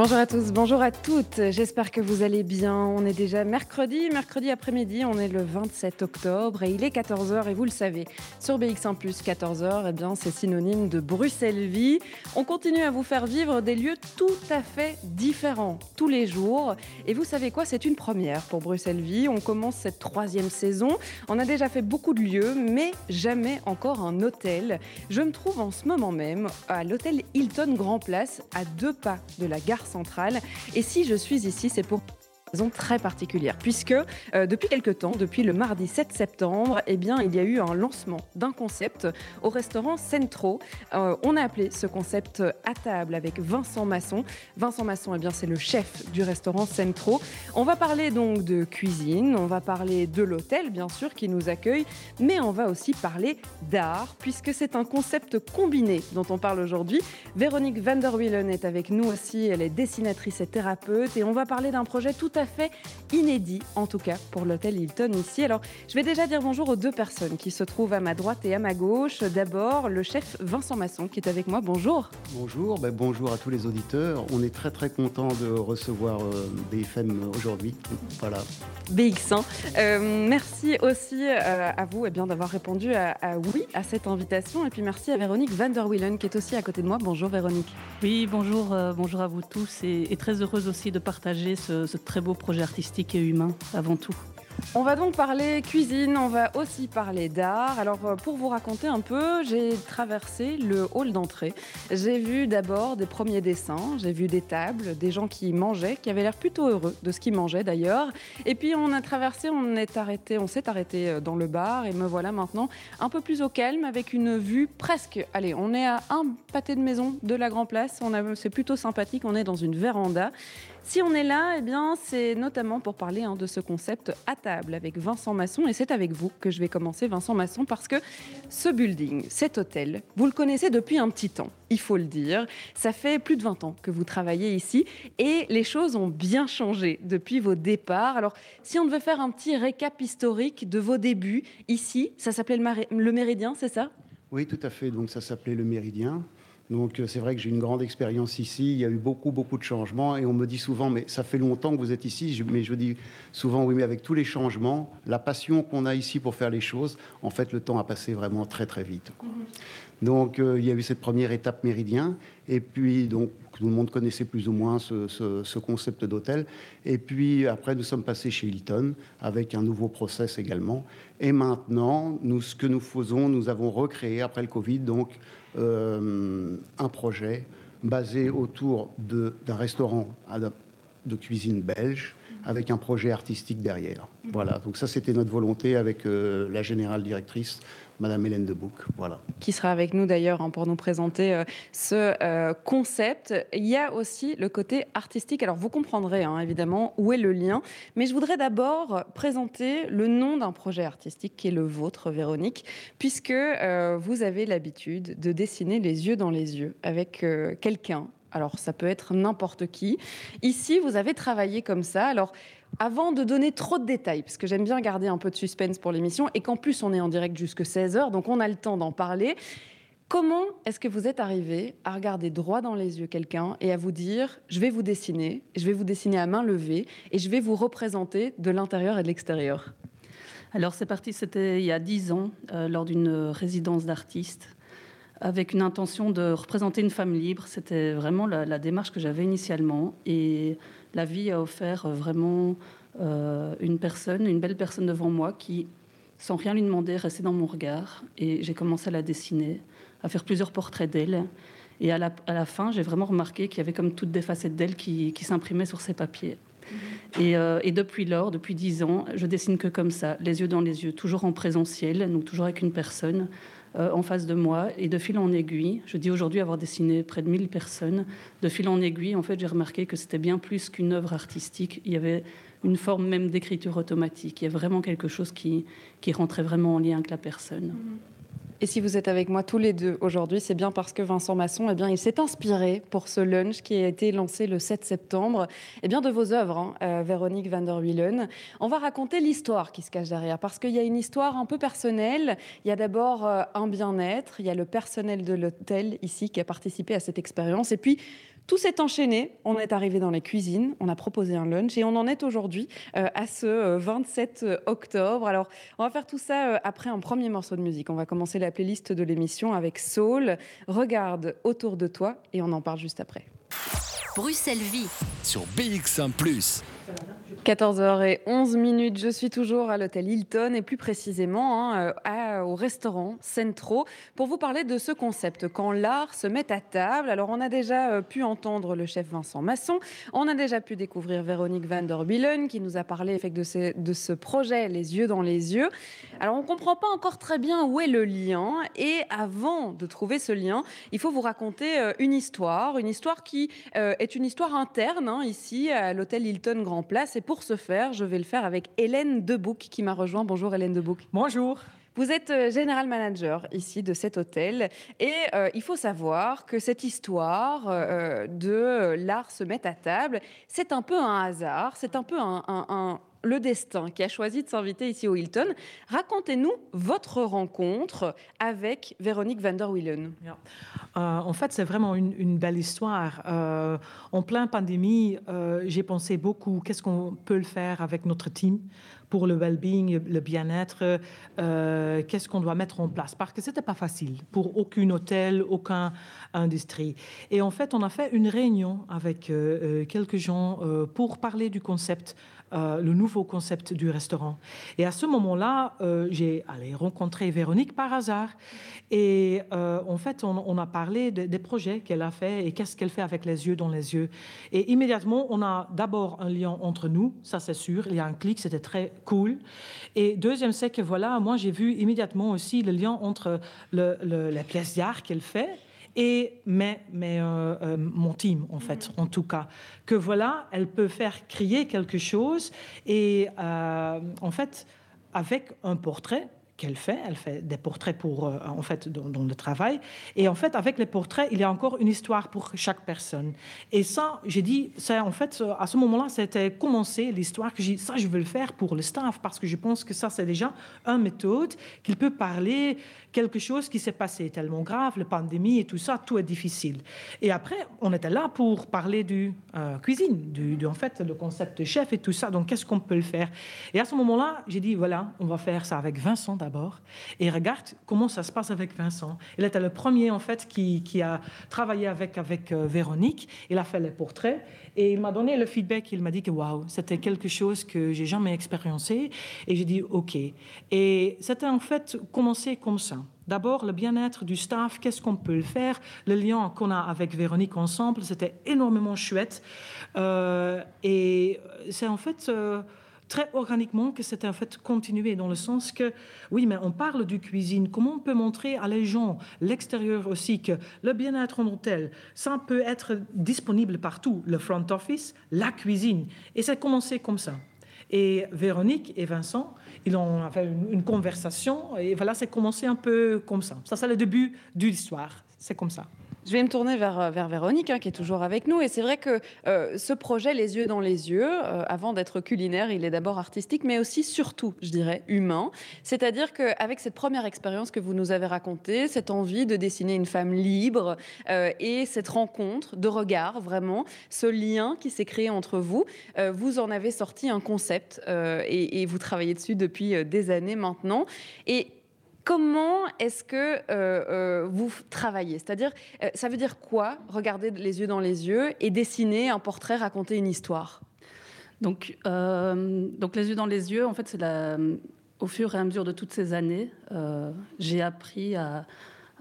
Bonjour à tous, bonjour à toutes. J'espère que vous allez bien. On est déjà mercredi, mercredi après-midi, on est le 27 octobre et il est 14h et vous le savez, sur BX1 ⁇ 14h, eh bien c'est synonyme de Bruxelles Vie. On continue à vous faire vivre des lieux tout à fait différents tous les jours. Et vous savez quoi, c'est une première pour Bruxelles Vie. On commence cette troisième saison. On a déjà fait beaucoup de lieux, mais jamais encore un hôtel. Je me trouve en ce moment même à l'hôtel Hilton Grand Place, à deux pas de la gare centrale. Et si je suis ici, c'est pour très particulière, puisque euh, depuis quelque temps, depuis le mardi 7 septembre, eh bien, il y a eu un lancement d'un concept au restaurant Centro. Euh, on a appelé ce concept à table avec Vincent Masson. Vincent Masson, eh bien, c'est le chef du restaurant Centro. On va parler donc de cuisine, on va parler de l'hôtel, bien sûr, qui nous accueille, mais on va aussi parler d'art, puisque c'est un concept combiné dont on parle aujourd'hui. Véronique van der est avec nous aussi, elle est dessinatrice et thérapeute, et on va parler d'un projet tout à fait inédit, en tout cas pour l'hôtel Hilton ici. Alors, je vais déjà dire bonjour aux deux personnes qui se trouvent à ma droite et à ma gauche. D'abord, le chef Vincent Masson qui est avec moi. Bonjour. Bonjour, ben bonjour à tous les auditeurs. On est très très content de recevoir euh, BFM aujourd'hui. Voilà. BX1. Euh, merci aussi euh, à vous et eh bien d'avoir répondu à, oui à cette invitation. Et puis merci à Véronique van der Willen qui est aussi à côté de moi. Bonjour Véronique. Oui, bonjour, bonjour à vous tous et, très heureuse aussi de partager ce, ce très beau projet artistique et humain avant tout. On va donc parler cuisine, on va aussi parler d'art. Alors euh, pour vous raconter un peu, j'ai traversé le hall d'entrée. J'ai vu d'abord des premiers dessins, j'ai vu des tables, des gens qui mangeaient, qui avaient l'air plutôt heureux de ce qu'ils mangeaient d'ailleurs. Et puis on a traversé, on est arrêté, on s'est arrêté euh, dans le bar et me voilà maintenant un peu plus au calme avec une vue presque. Allez, on est à un pâté de maison de la Grand Place. On c'est plutôt sympathique. On est dans une véranda si on est là, eh bien, c'est notamment pour parler hein, de ce concept à table avec Vincent Masson. Et c'est avec vous que je vais commencer, Vincent Masson, parce que ce building, cet hôtel, vous le connaissez depuis un petit temps, il faut le dire. Ça fait plus de 20 ans que vous travaillez ici et les choses ont bien changé depuis vos départs. Alors, si on devait faire un petit récap historique de vos débuts ici, ça s'appelait le Méridien, c'est ça? Oui, tout à fait. Donc, ça s'appelait le Méridien. Donc euh, c'est vrai que j'ai une grande expérience ici. Il y a eu beaucoup, beaucoup de changements. Et on me dit souvent, mais ça fait longtemps que vous êtes ici. Mais je dis souvent, oui, mais avec tous les changements, la passion qu'on a ici pour faire les choses, en fait, le temps a passé vraiment très, très vite. Mm-hmm. Donc euh, il y a eu cette première étape méridien. Et puis, donc, tout le monde connaissait plus ou moins ce, concept d'hôtel. Et puis après, nous sommes passés chez Hilton avec un nouveau process également. Et maintenant, nous, ce que nous faisons, nous avons recréé après le Covid, donc un projet basé autour d'un restaurant de cuisine belge avec un projet artistique derrière. Voilà, donc ça c'était notre volonté avec euh, la générale directrice Madame Hélène Debouc. Voilà. Qui sera avec nous d'ailleurs hein, pour nous présenter euh, ce euh, concept. Il y a aussi le côté artistique. Alors vous comprendrez hein, évidemment où est le lien, mais je voudrais d'abord présenter le nom d'un projet artistique qui est le vôtre, Véronique, puisque euh, vous avez l'habitude de dessiner les yeux dans les yeux avec quelqu'un. Alors ça peut être n'importe qui. Ici, vous avez travaillé comme ça. Alors avant de donner trop de détails, parce que j'aime bien garder un peu de suspense pour l'émission, et qu'en plus on est en direct jusque 16h, donc on a le temps d'en parler, comment est-ce que vous êtes arrivé à regarder droit dans les yeux quelqu'un et à vous dire, je vais vous dessiner, je vais vous dessiner à main levée, et je vais vous représenter de l'intérieur et de l'extérieur? Alors c'est parti, c'était il y a 10 ans, euh, lors d'une résidence d'artistes avec une intention de représenter une femme libre. C'était vraiment la, la démarche que j'avais initialement. Et la vie a offert vraiment euh, une personne, une belle personne devant moi qui, sans rien lui demander, restait dans mon regard. Et j'ai commencé à la dessiner, à faire plusieurs portraits d'elle. Et à la, à la fin, j'ai vraiment remarqué qu'il y avait comme toutes des facettes d'elle qui, qui s'imprimaient sur ces papiers. Et, euh, et, depuis lors, depuis dix ans, je dessine que comme ça, les yeux dans les yeux, toujours en présentiel, donc toujours avec une personne, euh, en face de moi. Et de fil en aiguille, je dis aujourd'hui avoir dessiné près de 1000 personnes. De fil en aiguille, en fait, j'ai remarqué que c'était bien plus qu'une œuvre artistique. Il y avait une forme même d'écriture automatique. Il y a vraiment quelque chose qui, qui rentrait vraiment en lien avec la personne. Et si vous êtes avec moi tous les deux aujourd'hui, c'est bien parce que Vincent Masson, eh bien, il s'est inspiré pour ce lunch qui a été lancé le 7 septembre eh bien, de vos œuvres, hein, euh, Véronique van der Wielen. On va raconter l'histoire qui se cache derrière, parce qu'il y a une histoire un peu personnelle. Il y a d'abord euh, un bien-être, il y a le personnel de l'hôtel ici qui a participé à cette expérience, et puis tout s'est enchaîné. On est arrivé dans les cuisines, on a proposé un lunch et on en est aujourd'hui euh, à ce 27 euh, octobre. Alors, on va faire tout ça euh, après un premier morceau de musique. On va commencer la playlist de l'émission avec Soul. Regarde autour de toi et on en parle juste après. Bruxelles Vie sur BX1 ⁇ 14h11 minutes, je suis toujours à l'hôtel Hilton et plus précisément hein, euh, au restaurant Centro pour vous parler de ce concept quand l'art se met à table. Alors on a déjà euh, pu entendre le chef Vincent Masson, on a déjà pu découvrir Véronique van der Billen qui nous a parlé de, de ce projet Les yeux dans les yeux. Alors on ne comprend pas encore très bien où est le lien et avant de trouver ce lien, il faut vous raconter euh, une histoire, une histoire qui est une histoire interne hein, ici à l'hôtel Hilton Grand Place pour ce faire, je vais le faire avec Hélène Debouc qui m'a rejoint. Bonjour Hélène Debouc. Bonjour. Vous êtes euh, général manager ici de cet hôtel et euh, il faut savoir que cette histoire euh, de l'art se met à table, c'est un peu un hasard, c'est un peu un, le destin qui a choisi de s'inviter ici au Hilton. Racontez-nous votre rencontre avec Véronique van der Willen. en fait, c'est vraiment une, belle histoire. en plein pandémie, j'ai pensé beaucoup qu'est-ce qu'on peut le faire avec notre team pour le well-being, le bien-être, euh, qu'est-ce qu'on doit mettre en place? Parce que c'était pas facile pour aucun hôtel, aucun industrie. Et en fait, on a fait une réunion avec euh, euh, quelques gens pour parler du concept euh, le nouveau concept du restaurant. Et à ce moment-là, euh, j'ai allé Véronique par hasard. Et euh, en fait, on, a parlé des projets qu'elle a fait et qu'est-ce qu'elle fait avec les yeux dans les yeux. Et immédiatement, on a d'abord un lien entre nous, ça c'est sûr. Il y a un clic, c'était très cool. Et deuxième, c'est que voilà, moi j'ai vu immédiatement aussi le lien entre le, les pièces d'art qu'elle fait et mais, mais euh, euh, mon team, en fait, en tout cas. Que voilà, elle peut faire crier quelque chose et euh, en fait, avec un portrait, qu'elle fait. Elle fait des portraits pour, euh, en fait, dans, le travail. Et en fait, avec les portraits, il y a encore une histoire pour chaque personne. Et ça, j'ai dit, ça, en fait, à ce moment-là, c'était commencé l'histoire que j'ai ça, je veux le faire pour le staff parce que je pense que ça, c'est déjà une méthode qu'il peut parler quelque chose qui s'est passé tellement grave, la pandémie et tout ça, tout est difficile. Et après, on était là pour parler du euh, cuisine, du, en fait, le concept chef et tout ça. Donc, qu'est-ce qu'on peut le faire? Et à ce moment-là, j'ai dit, voilà, on va faire ça avec Vincent et regarde comment ça se passe avec Vincent. Il était le premier, en fait, qui, a travaillé avec, avec euh, Véronique. Il a fait les portraits et il m'a donné le feedback. Il m'a dit que waouh, c'était quelque chose que j'ai jamais expériencé. Et j'ai dit OK. Et c'était en fait commencé comme ça. D'abord, le bien-être du staff, qu'est-ce qu'on peut le faire? Le lien qu'on a avec Véronique ensemble, c'était énormément chouette. Euh, et c'est en fait... Euh, très organiquement que c'était en fait continué dans le sens que, oui, mais on parle du cuisine, comment on peut montrer à les gens, l'extérieur aussi, que le bien-être en hôtel, ça peut être disponible partout, le front office, la cuisine. Et c'est commencé comme ça. Et Véronique et Vincent, ils ont fait une, une conversation et voilà, c'est commencé un peu comme ça. Ça, c'est le début de l'histoire. C'est comme ça. Je vais me tourner vers, euh, Véronique, hein, qui est toujours avec nous. Et c'est vrai que euh, ce projet, Les yeux dans les yeux, euh, avant d'être culinaire, il est d'abord artistique, mais aussi, surtout, je dirais, humain. C'est-à-dire qu'avec cette première expérience que vous nous avez racontée, cette envie de dessiner une femme libre et cette rencontre de regard, vraiment, ce lien qui s'est créé entre vous, vous en avez sorti un concept et, et, vous travaillez dessus depuis des années maintenant. Et Comment est-ce que euh, euh, vous travaillez? C'est-à-dire, euh, ça veut dire quoi Regarder les yeux dans les yeux et dessiner un portrait, raconter une histoire? Donc, donc les yeux dans les yeux, en fait, c'est au fur et à mesure de toutes ces années, j'ai appris à,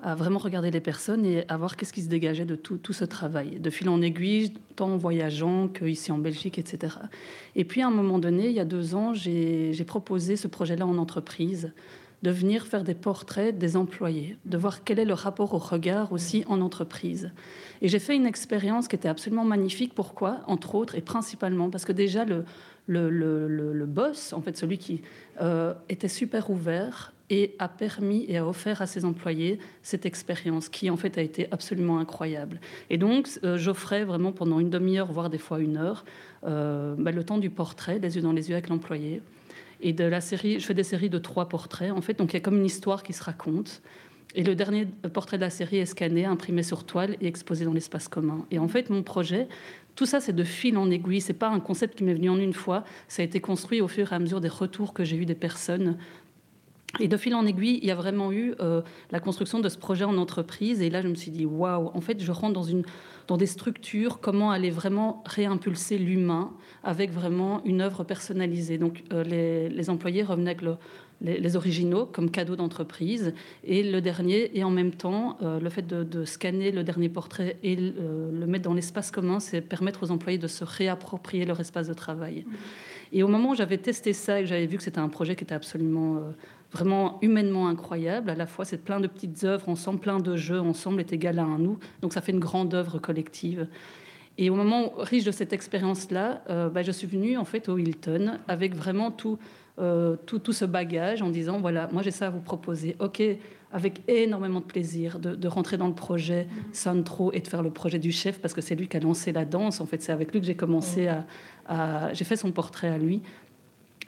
vraiment regarder les personnes et à voir qu'est-ce qui se dégageait de tout, tout, ce travail, de fil en aiguille, tant en voyageant qu'ici en Belgique, etc. Et puis à un moment donné, il y a deux ans, j'ai proposé ce projet-là en entreprise de venir faire des portraits des employés, de voir quel est le rapport au regard aussi en entreprise. Et j'ai fait une expérience qui était absolument magnifique. Pourquoi? Entre autres et principalement parce que déjà le, le, le, boss, en fait celui qui euh, était super ouvert, et a permis et a offert à ses employés cette expérience qui en fait a été absolument incroyable. Et donc euh, j'offrais vraiment pendant une demi-heure, voire des fois une heure, euh, bah, le temps du portrait, les yeux dans les yeux avec l'employé. Et de la série, je fais des séries de trois portraits en fait, donc il y a comme une histoire qui se raconte. Et le dernier portrait de la série est scanné, imprimé sur toile et exposé dans l'espace commun. Et en fait, mon projet, tout ça, c'est de fil en aiguille. C'est pas un concept qui m'est venu en une fois. Ça a été construit au fur et à mesure des retours que j'ai eu des personnes et de fil en aiguille, il y a vraiment eu euh, la construction de ce projet en entreprise. Et là, je me suis dit, waouh, en fait, je rentre dans, une, dans des structures, comment aller vraiment réimpulser l'humain avec vraiment une œuvre personnalisée. Donc, euh, les, les, employés revenaient avec les, originaux comme cadeau d'entreprise. Et le dernier, et en même temps, euh, le fait de, scanner le dernier portrait et le mettre dans l'espace commun, c'est permettre aux employés de se réapproprier leur espace de travail. Mmh. Et au moment où j'avais testé ça et que j'avais vu que c'était un projet qui était absolument vraiment humainement incroyable. À la fois, c'est plein de petites œuvres ensemble, plein de jeux ensemble est égal à un nous. Donc ça fait une grande œuvre collective. Et au moment riche de cette expérience-là, euh, bah, je suis venue en fait au Hilton avec vraiment tout, euh, tout, tout, ce bagage en disant voilà, moi j'ai ça à vous proposer. Ok, avec énormément de plaisir de, rentrer dans le projet Santro et de faire le projet du chef parce que c'est lui qui a lancé la danse. En fait, c'est avec lui que j'ai commencé à, à j'ai fait son portrait à lui.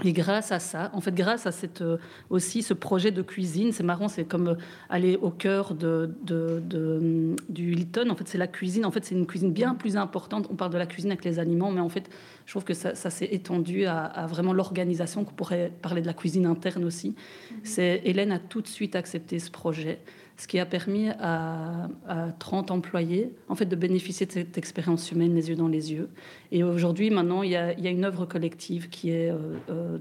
Et grâce à ça, en fait, grâce à cette, euh, aussi ce projet de cuisine, c'est marrant, c'est comme euh, aller au cœur de, de, du Hilton. En fait, c'est la cuisine. En fait, c'est une cuisine bien plus importante. On parle de la cuisine avec les aliments, mais en fait, je trouve que ça, s'est étendu à, vraiment l'organisation, qu'on pourrait parler de la cuisine interne aussi. Mm-hmm. C'est Hélène a tout de suite accepté ce projet ce qui a permis à, 30 employés en fait, de bénéficier de cette expérience humaine les yeux dans les yeux. Et aujourd'hui, maintenant, il y, a, une œuvre collective qui est euh,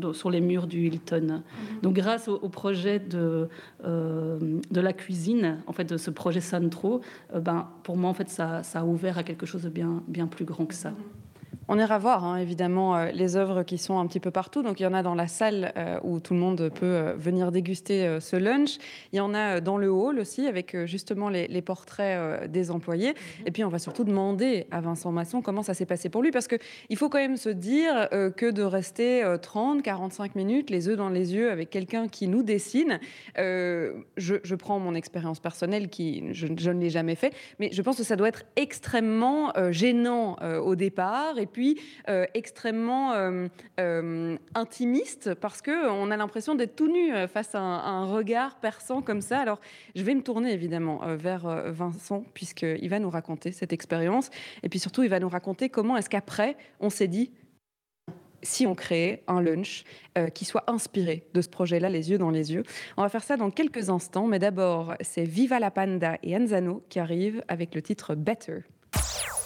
euh, sur les murs du Hilton. Mhm. Donc grâce au, projet de, euh, de la cuisine, en fait, de ce projet Santro, ben, pour moi, en fait, ça, ça, a ouvert à quelque chose de bien, bien plus grand que ça. Mhm. On ira voir hein, évidemment euh, les œuvres qui sont un petit peu partout. Donc il y en a dans la salle euh, où tout le monde peut euh, venir déguster ce lunch. Il y en a dans le hall aussi avec justement les, portraits des employés. Mhm. Et puis on va surtout demander à Vincent Masson comment ça s'est passé pour lui parce qu'il faut quand même se dire que de rester 30, 45 minutes les yeux dans les yeux avec quelqu'un qui nous dessine, je, prends mon expérience personnelle qui je, je ne l'ai jamais fait, mais je pense que ça doit être extrêmement gênant au départ et puis euh, extrêmement euh, euh, intimiste parce que on a l'impression d'être tout nu face à un, regard perçant comme ça. Alors, je vais me tourner évidemment vers Vincent puisqu'il va nous raconter cette expérience et puis surtout il va nous raconter comment est-ce qu'après on s'est dit si on crée un lunch qui soit inspiré de ce projet-là, les yeux dans les yeux. On va faire ça dans quelques instants, mais d'abord, c'est Viva la Panda et Anzano qui arrivent avec le titre Better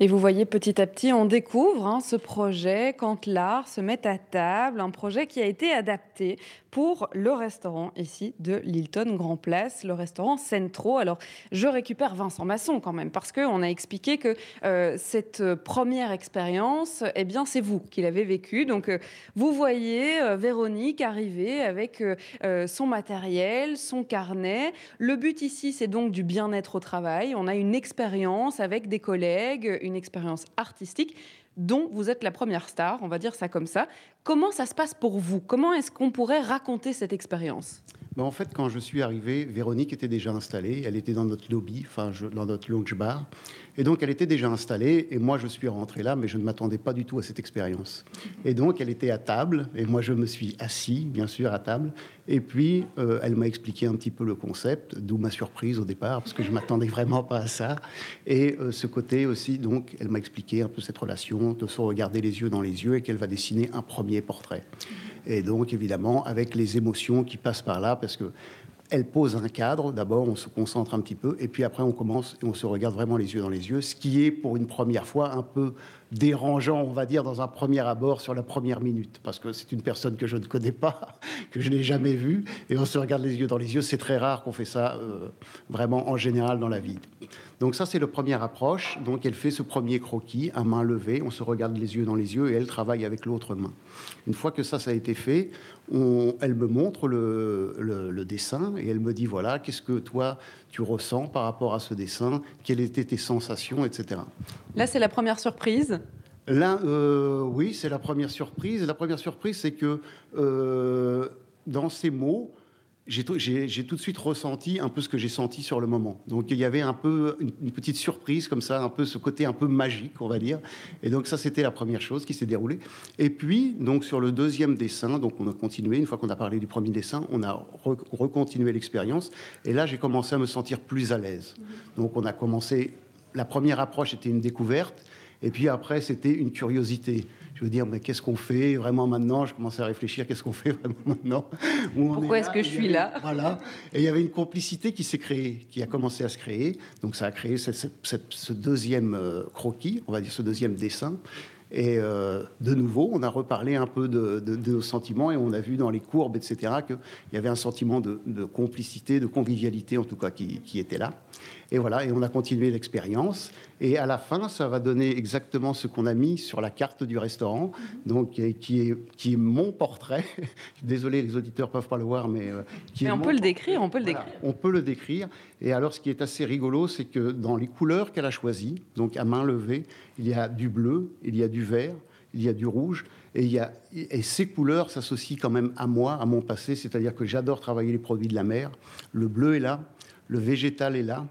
et vous voyez, petit à petit, on découvre hein, ce projet quand l'art se met à table, un projet qui a été adapté pour le restaurant ici de Lilton Grand Place, le restaurant Centro. Alors, je récupère Vincent Masson quand même, parce qu'on a expliqué que euh, cette première expérience, eh bien, c'est vous qui l'avez vécue. Donc, euh, vous voyez euh, Véronique arriver avec son matériel, son carnet. Le but ici, c'est donc du bien-être au travail. On a une expérience avec des collègues, une expérience artistique dont vous êtes la première star, on va dire ça comme ça. Comment ça se passe pour vous? Comment est-ce qu'on pourrait raconter cette expérience? Ben, En fait, quand je suis arrivé, Véronique était déjà installée. Elle était dans notre lobby, enfin dans notre lounge bar. Et donc, elle était déjà installée, et moi, je suis rentré là, mais je ne m'attendais pas du tout à cette expérience. Et donc, elle était à table, et moi, je me suis assis, bien sûr, à table. Et puis, euh, elle m'a expliqué un petit peu le concept, d'où ma surprise au départ, parce que je m'attendais vraiment pas à ça. Et euh, ce côté aussi, donc, elle m'a expliqué un peu cette relation, de se regarder les yeux dans les yeux, et qu'elle va dessiner un premier portrait. Et donc, évidemment, avec les émotions qui passent par là, parce que elle pose un cadre. D'abord, on se concentre un petit peu, et puis après, on commence et on se regarde vraiment les yeux dans les yeux, ce qui est pour une première fois un peu dérangeant, on va dire, dans un premier abord sur la première minute, parce que c'est une personne que je ne connais pas, que je n'ai jamais vue, et on se regarde les yeux dans les yeux. C'est très rare qu'on fait ça euh, vraiment en général dans la vie. Donc ça, c'est le première approche. Donc elle fait ce premier croquis à main levée, on se regarde les yeux dans les yeux, et elle travaille avec l'autre main. Une fois que ça, ça a été fait, elle me montre le, dessin, et elle me dit, voilà, qu'est-ce que toi, tu ressens par rapport à ce dessin, quelles étaient tes sensations, etc. Là, c'est la première surprise. Là, oui, c'est la première surprise. La première surprise, c'est que dans ces mots, j'ai tout, tout, de suite ressenti un peu ce que j'ai senti sur le moment. Donc il y avait un peu une, petite surprise comme ça, un peu ce côté un peu magique, on va dire. Et donc ça, c'était la première chose qui s'est déroulée. Et puis donc sur le deuxième dessin, donc on a continué. Une fois qu'on a parlé du premier dessin, on a recontinué l'expérience. Et là, j'ai commencé à me sentir plus à l'aise. Donc on a commencé. La première approche était une découverte. Et puis après, c'était une curiosité je veux dire, mais qu'est-ce qu'on fait vraiment maintenant? Je commençais à réfléchir, qu'est-ce qu'on fait vraiment maintenant? Pourquoi est-ce que je suis là? Voilà. Et il y avait une complicité qui s'est créée, qui a commencé à se créer. Donc ça a créé ce deuxième euh, croquis, on va dire ce deuxième dessin. Et euh, de nouveau, on a reparlé un peu de, nos sentiments et on a vu dans les courbes, etc., qu'il y avait un sentiment de, complicité, de convivialité en tout cas qui, qui était là. Et voilà, et on a continué l'expérience. Et à la fin, ça va donner exactement ce qu'on a mis sur la carte du restaurant, donc qui est, qui est mon portrait. Désolé, les auditeurs peuvent pas le voir, mais euh, qui mais on peut le décrire, on peut le décrire. on peut le décrire. Et alors, ce qui est assez rigolo, c'est que dans les couleurs qu'elle a choisies, donc à main levée, il y a du bleu, il y a du vert, il y a du rouge. Et, il y a, et ces couleurs s'associent quand même à moi, à mon passé, c'est-à-dire que j'adore travailler les produits de la mer. Le bleu est là, le végétal est là,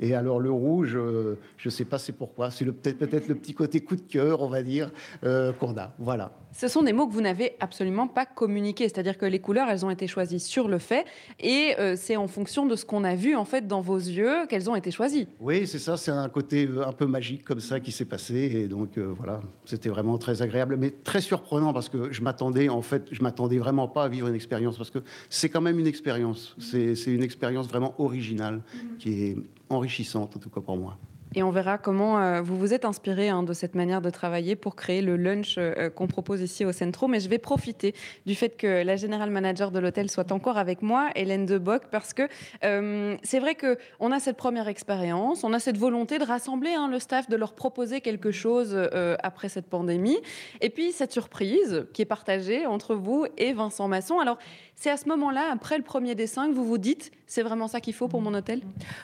et alors le rouge, euh, je ne sais pas c'est pourquoi, c'est peut-être peut le petit côté coup de cœur, on va dire, euh, qu'on a. Voilà. Ce sont des mots que vous n'avez absolument pas communiqués, c'est-à-dire que les couleurs, elles ont été choisies sur le fait, et euh, c'est en fonction de ce qu'on a vu en fait dans vos yeux qu'elles ont été choisies. Oui, c'est ça, c'est un côté un peu magique comme ça qui s'est passé, et donc voilà, c'était vraiment très agréable, mais très surprenant parce que je m'attendais en fait, je m'attendais vraiment pas à vivre une expérience parce que c'est quand même une expérience, c'est une expérience vraiment originale qui est enrichissante, en tout cas pour moi. Et on verra comment euh, vous vous êtes inspiré hein, de cette manière de travailler pour créer le lunch euh, qu'on propose ici au Centro. Mais je vais profiter du fait que la générale manager de l'hôtel soit encore avec moi, Hélène Deboc, parce que euh, c'est vrai qu'on a cette première expérience, on a cette volonté de rassembler hein, le staff, de leur proposer quelque chose après cette pandémie. Et puis cette surprise qui est partagée entre vous et Vincent Masson. Alors, c'est à ce moment-là, après le premier dessin, que vous vous dites, c'est vraiment ça qu'il faut pour mon hôtel?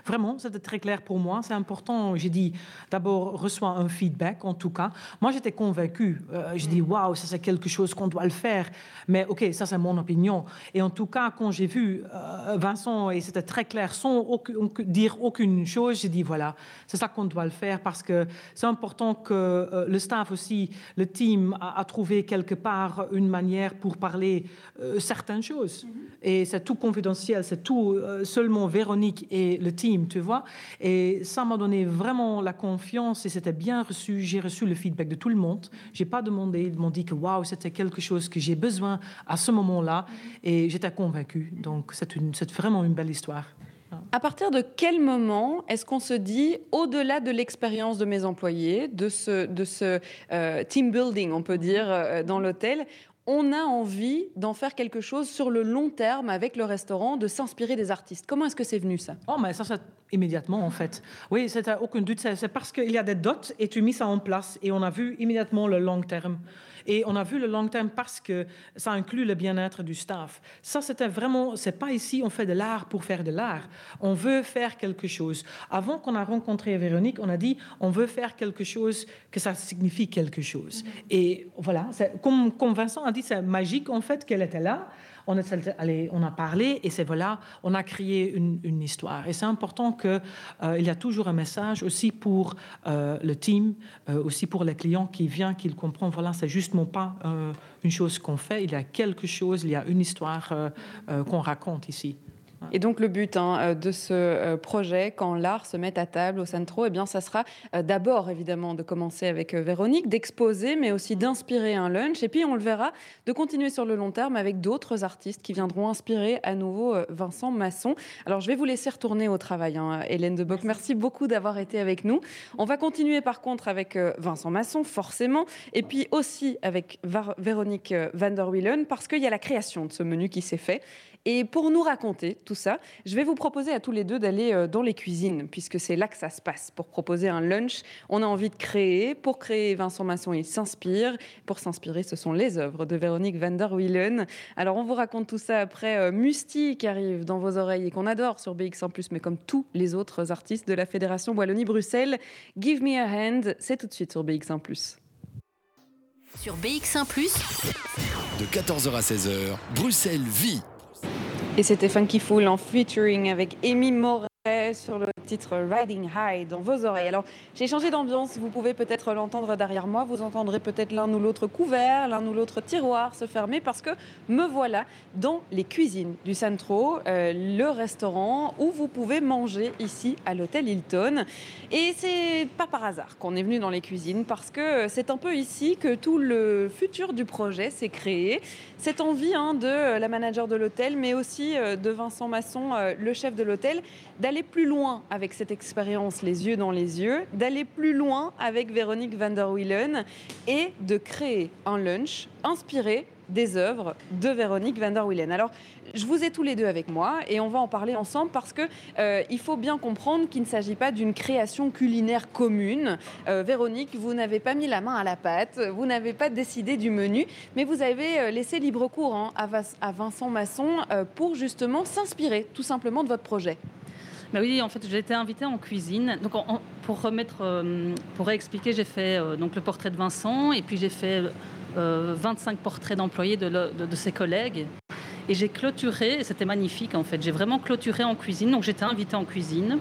Vraiment, c'était très clair pour moi. C'est important. J'ai dit, d'abord, reçois un feedback, en tout cas. Moi, j'étais convaincue. Euh, j'ai dit, waouh, ça c'est quelque chose qu'on doit le faire. Mais ok, ça c'est mon opinion. Et en tout cas, quand j'ai vu euh, Vincent, et c'était très clair, sans dire aucune chose, j'ai dit, voilà, c'est ça qu'on doit le faire parce que c'est important que euh, le staff aussi, le team, a, trouvé quelque part une manière pour parler certaines choses. Et c'est tout confidentiel, c'est tout euh, seulement Véronique et le team, tu vois. Et ça m'a donné vraiment la confiance et c'était bien reçu. J'ai reçu le feedback de tout le monde. J'ai pas demandé, ils m'ont dit que waouh, c'était quelque chose que j'ai besoin à ce moment-là. Et j'étais convaincue. Donc c'est vraiment une belle histoire. À partir de quel moment est-ce qu'on se dit, au-delà de l'expérience de mes employés, de ce, de ce euh, team building, on peut dire, euh, dans l'hôtel, on a envie d'en faire quelque chose sur le long terme avec le restaurant, de s'inspirer des artistes. Comment est-ce que c'est venu ça? Oh, mais ça, c'est immédiatement en fait. Oui, c'est aucun doute. C'est parce qu'il y a des dots et tu mets ça en place et on a vu immédiatement le long terme. Et on a vu le long terme parce que ça inclut le bien-être du staff. Ça, c'était vraiment, c'est pas ici, on fait de l'art pour faire de l'art. On veut faire quelque chose. Avant qu'on a rencontré Véronique, on a dit, on veut faire quelque chose que ça signifie quelque chose. Et voilà, comme, comme Vincent a dit, c'est magique en fait qu'elle était là on, est on a parlé et c'est voilà, on a créé une, histoire. Et c'est important qu'il euh, y a toujours un message aussi pour euh, le team, euh, aussi pour les clients qui viennent, qu'ils comprennent, voilà, c'est justement pas une chose qu'on fait, il y a quelque chose, il y a une histoire qu'on raconte ici. Et donc le but hein, euh, de ce euh, projet, quand l'art se met à table au Centro, eh bien, ça sera euh, d'abord évidemment de commencer avec Véronique, d'exposer, mais aussi d'inspirer un lunch. Et puis on le verra, de continuer sur le long terme avec d'autres artistes qui viendront inspirer à nouveau Vincent Masson. Alors je vais vous laisser retourner au travail, hein, Hélène de. Merci beaucoup d'avoir été avec nous. On va continuer par contre avec Vincent Masson, forcément, et puis aussi avec Véronique van der Wielen, parce qu'il y a la création de ce menu qui s'est fait. Et pour nous raconter tout ça, je vais vous proposer à tous les deux d'aller euh, dans les cuisines, puisque c'est là que ça se passe. Pour proposer un lunch, on a envie de créer. Pour créer, Vincent Masson, il s'inspire. Pour s'inspirer, ce sont les œuvres de Véronique van der Wielen. Alors, on vous raconte tout ça après euh, Musti qui arrive dans vos oreilles et qu'on adore sur BX1+, mais comme tous les autres artistes de la Fédération Wallonie-Bruxelles. Give me a hand, c'est tout de suite sur BX1+. Sur BX1 ⁇ de 14h à 16h, Bruxelles vit. Et c'était Funky Fool en featuring avec Amy Moret sur le titre Riding High dans vos oreilles. Alors, j'ai changé d'ambiance, vous pouvez peut-être l'entendre derrière moi, vous entendrez peut-être l'un ou l'autre couvert, l'un ou l'autre tiroir se fermer parce que me voilà dans les cuisines du Centro, euh, le restaurant où vous pouvez manger ici à l'hôtel Hilton. Et c'est pas par hasard qu'on est venu dans les cuisines parce que c'est un peu ici que tout le futur du projet s'est créé. Cette envie hein, de la manager de l'hôtel, mais aussi euh, de Vincent Masson, euh, le chef de l'hôtel, d'aller plus loin avec cette expérience les yeux dans les yeux, d'aller plus loin avec Véronique van der Wielen et de créer un lunch inspiré des œuvres de Véronique van der Wielen. Alors, je vous ai tous les deux avec moi et on va en parler ensemble parce que euh, il faut bien comprendre qu'il ne s'agit pas d'une création culinaire commune. Euh, Véronique, vous n'avez pas mis la main à la pâte, vous n'avez pas décidé du menu, mais vous avez euh, laissé libre cours hein, à, Vincent Masson pour justement s'inspirer tout simplement de votre projet. Bah oui, en fait, j'ai été invitée en cuisine. Donc, pour remettre, euh, réexpliquer, j'ai fait euh, le portrait de Vincent et puis j'ai fait 25 euh, portraits d'employés de, de, ses collègues. Et j'ai clôturé, et c'était magnifique en fait, j'ai vraiment clôturé en cuisine. Donc j'étais invitée en cuisine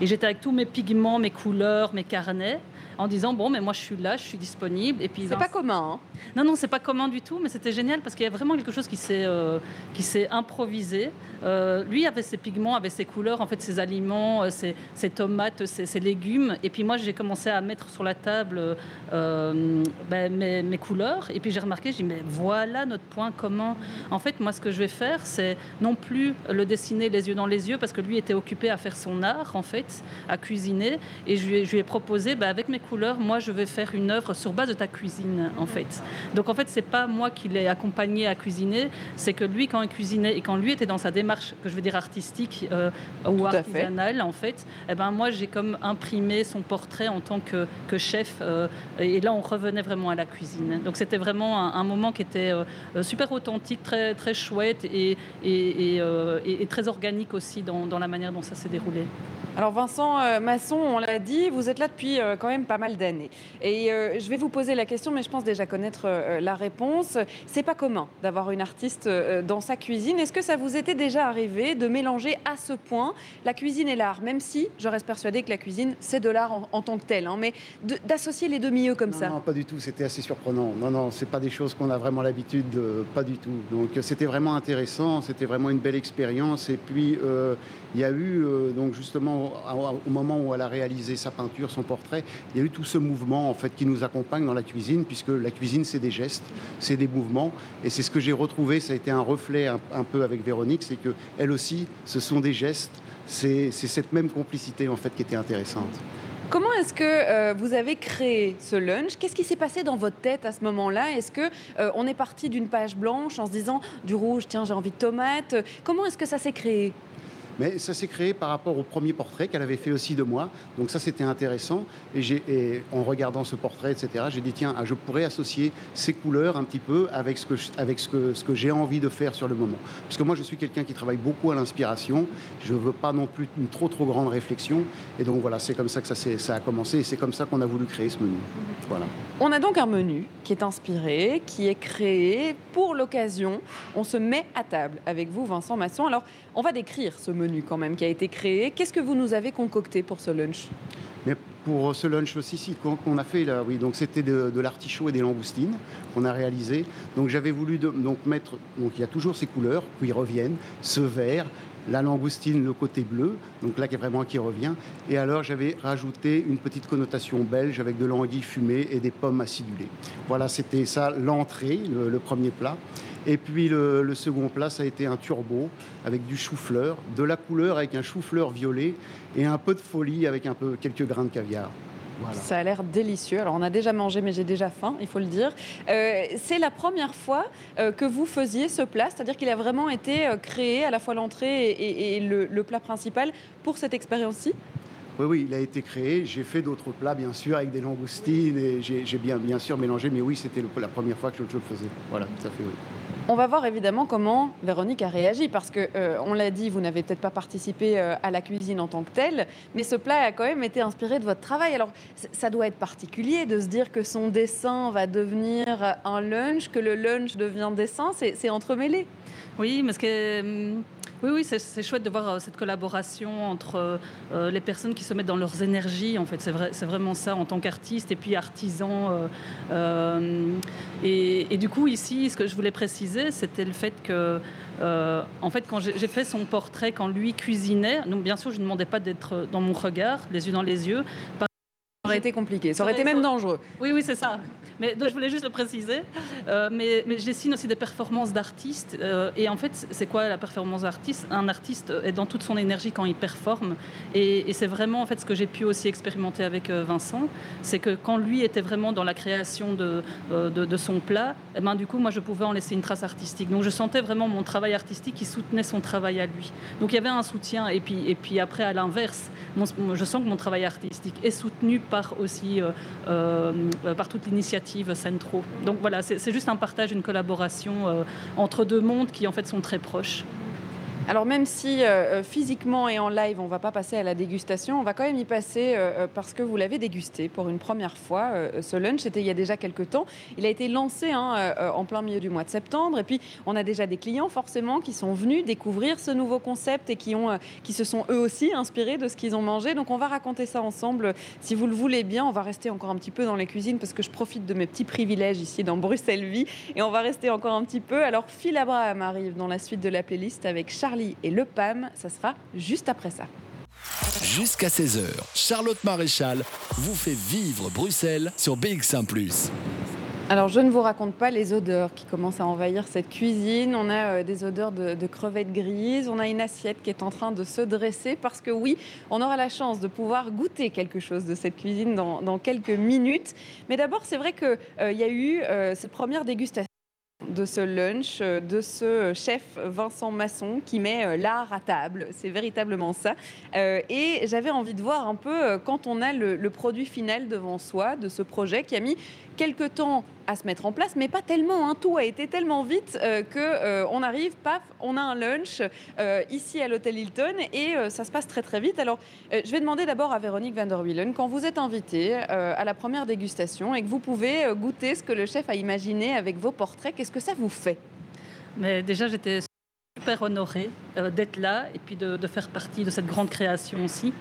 et j'étais avec tous mes pigments, mes couleurs, mes carnets en disant bon mais moi je suis là, je suis disponible. Et puis c'est pas commun. Hein. non non c'est pas commun du tout, mais c'était génial parce qu'il y a vraiment quelque chose qui s'est euh, qui s'est improvisé. Euh, lui avait ses pigments, avait ses couleurs, en fait ses aliments, euh, ses, tomates, ses, légumes. Et puis moi j'ai commencé à mettre sur la table ben, mes, mes, couleurs. Et puis j'ai remarqué, j'ai dit mais voilà notre point commun. En fait moi ce que je vais faire c'est non plus le dessiner les yeux dans les yeux parce que lui était occupé à faire son art en fait, à cuisiner. Et je lui, je lui ai proposé ben, avec mes couleurs, moi je vais faire une œuvre sur base de ta cuisine en fait. Donc en fait c'est pas moi qui l'ai accompagné à cuisiner, c'est que lui quand il cuisinait et quand lui était dans sa démarche que je veux dire artistique euh, ou artisanale en fait, eh ben moi j'ai comme imprimé son portrait en tant que, que chef euh, et là on revenait vraiment à la cuisine. Donc c'était vraiment un, moment qui était euh, super authentique, très très chouette et, et, et, très organique aussi dans, dans la manière dont ça s'est déroulé. Alors Vincent Masson, on l'a dit, vous êtes là depuis quand même pas mal d'années. Et euh, je vais vous poser la question, mais je pense déjà connaître la réponse. C'est pas commun d'avoir une artiste dans sa cuisine. Est-ce que ça vous était déjà arrivé de mélanger à ce point la cuisine et l'art? Même si je reste persuadée que la cuisine, c'est de l'art en, tant que tel, hein, mais d'associer les deux milieux comme ça Non, pas du tout. C'était assez surprenant. Non, non, c'est pas des choses qu'on a vraiment l'habitude de. Pas du tout. Donc c'était vraiment intéressant. C'était vraiment une belle expérience. Et puis il y a eu, euh, donc justement, au moment où elle a réalisé sa peinture, son portrait, il y a eu tout ce mouvement en fait qui nous accompagne dans la cuisine, puisque la cuisine c'est des gestes, c'est des mouvements, et c'est ce que j'ai retrouvé. Ça a été un reflet un, peu avec Véronique, c'est que elle aussi, ce sont des gestes. C'est cette même complicité en fait qui était intéressante. Comment est-ce que euh, vous avez créé ce lunch? Qu'est-ce qui s'est passé dans votre tête à ce moment-là? Est-ce que euh, on est parti d'une page blanche en se disant du rouge, tiens, j'ai envie de tomate Comment est-ce que ça s'est créé? Mais ça s'est créé par rapport au premier portrait qu'elle avait fait aussi de moi. Donc ça, c'était intéressant. Et, en regardant ce portrait, etc., j'ai dit, tiens, ah, je pourrais associer ces couleurs un petit peu avec ce que, j'ai envie de faire sur le moment. Parce que moi, je suis quelqu'un qui travaille beaucoup à l'inspiration. Je ne veux pas non plus une trop, trop grande réflexion. Et donc voilà, c'est comme ça que ça, ça a commencé. Et c'est comme ça qu'on a voulu créer ce menu. Voilà. On a donc un menu qui est inspiré, qui est créé pour l'occasion. On se met à table avec vous, Vincent Masson. Alors, on va décrire ce menu quand même qui a été créé. Qu'est-ce que vous nous avez concocté pour ce lunch? Mais pour ce lunch aussi, si, qu'on a fait là, oui, donc c'était de, l'artichaut et des langoustines qu'on a réalisé. Donc j'avais voulu donc mettre, donc il y a toujours ces couleurs, puis reviennent, ce vert, la langoustine, le côté bleu, donc là qui est vraiment qui revient. Et alors j'avais rajouté une petite connotation belge avec de l'anguille fumée et des pommes acidulées. Voilà, c'était ça l'entrée, le, premier plat. Et puis le, second plat, ça a été un turbo avec du chou-fleur, de la couleur avec un chou-fleur violet et un peu de folie avec un peu quelques grains de caviar. Ça a l'air délicieux. Alors, on a déjà mangé, mais j'ai déjà faim, il faut le dire. Euh, c'est la première fois euh, que vous faisiez ce plat, c'est-à-dire qu'il a vraiment été euh, créé à la fois l'entrée et, le, le, plat principal pour cette expérience-ci? Oui, oui, il a été créé. J'ai fait d'autres plats, bien sûr, avec des langoustines et j'ai bien, bien sûr mélangé. Mais oui, c'était la première fois que je, le faisais. Voilà, ça fait oui. On va voir évidemment comment Véronique a réagi parce que euh, on l'a dit, vous n'avez peut-être pas participé euh, à la cuisine en tant que telle, mais ce plat a quand même été inspiré de votre travail. Alors ça doit être particulier de se dire que son dessin va devenir un lunch, que le lunch devient dessin, c'est entremêlé. Oui, mais ce que hum, oui, oui, c'est chouette de voir euh, cette collaboration entre euh, les personnes qui se mettent dans leurs énergies. En fait, c'est vrai, vraiment ça en tant qu'artiste et puis artisan. Euh, et, du coup, ici, ce que je voulais préciser, c'était le fait que, en fait, quand j'ai fait son portrait, quand lui cuisinait, donc bien sûr, je ne demandais pas d'être dans mon regard, les yeux dans les yeux. Ça aurait été compliqué, ça aurait été même dangereux. Oui, oui, c'est ça. Je voulais juste le préciser. Euh, mais, mais, je dessine aussi des performances d'artistes. Euh, et en fait, c'est quoi la performance d'artiste? Un artiste est dans toute son énergie quand il performe. Et, c'est vraiment en fait ce que j'ai pu aussi expérimenter avec euh, Vincent, c'est que quand lui était vraiment dans la création de, son plat, eh ben, du coup, moi, je pouvais en laisser une trace artistique. Donc, je sentais vraiment mon travail artistique qui soutenait son travail à lui. Donc, il y avait un soutien. Et puis, et puis après, à l'inverse, je sens que mon travail artistique est soutenu par aussi par toute l'initiative Centro. Donc voilà, c'est juste un partage, une collaboration euh, entre deux mondes qui en fait sont très proches. Alors même si euh, euh, physiquement et en live, on ne va pas passer à la dégustation, on va quand même y passer euh, parce que vous l'avez dégusté pour une première fois. ce lunch, c'était il y a déjà quelques temps. Il a été lancé hein, en plein milieu du mois de septembre. Et puis, on a déjà des clients forcément qui sont venus découvrir ce nouveau concept et qui, ont, qui se sont eux aussi inspirés de ce qu'ils ont mangé. Donc, on va raconter ça ensemble. Si vous le voulez bien, on va rester encore un petit peu dans les cuisines parce que je profite de mes petits privilèges ici dans Bruxelles Vie. Et on va rester encore un petit peu. Alors, Phil Abraham arrive dans la suite de la playlist avec Charles et le PAM. Ça sera juste après ça. Jusqu'à 16h, Charlotte Maréchal vous fait vivre Bruxelles sur BX1 ⁇ alors, je ne vous raconte pas les odeurs qui commencent à envahir cette cuisine. On a euh, des odeurs de, crevettes grises. On a une assiette qui est en train de se dresser parce que oui, on aura la chance de pouvoir goûter quelque chose de cette cuisine dans, quelques minutes. Mais d'abord, c'est vrai qu'il euh, y a eu euh, cette première dégustation de ce lunch euh, de ce chef Vincent Masson qui met euh, l'art à table. C'est véritablement ça. Euh, et j'avais envie de voir un peu quand on a le, produit final devant soi de ce projet qui a mis quelques temps à se mettre en place, mais pas tellement. Hein. Tout a été tellement vite qu'on que on arrive, paf, on a un lunch ici à l'hôtel Hilton et ça se passe très très vite. Alors, je vais demander d'abord à Véronique van der Wielen, quand vous êtes invité à la première dégustation et que vous pouvez goûter ce que le chef a imaginé avec vos portraits, qu'est-ce que ça vous fait? Mais déjà, j'étais super honorée euh, d'être là et puis de, faire partie de cette grande création aussi.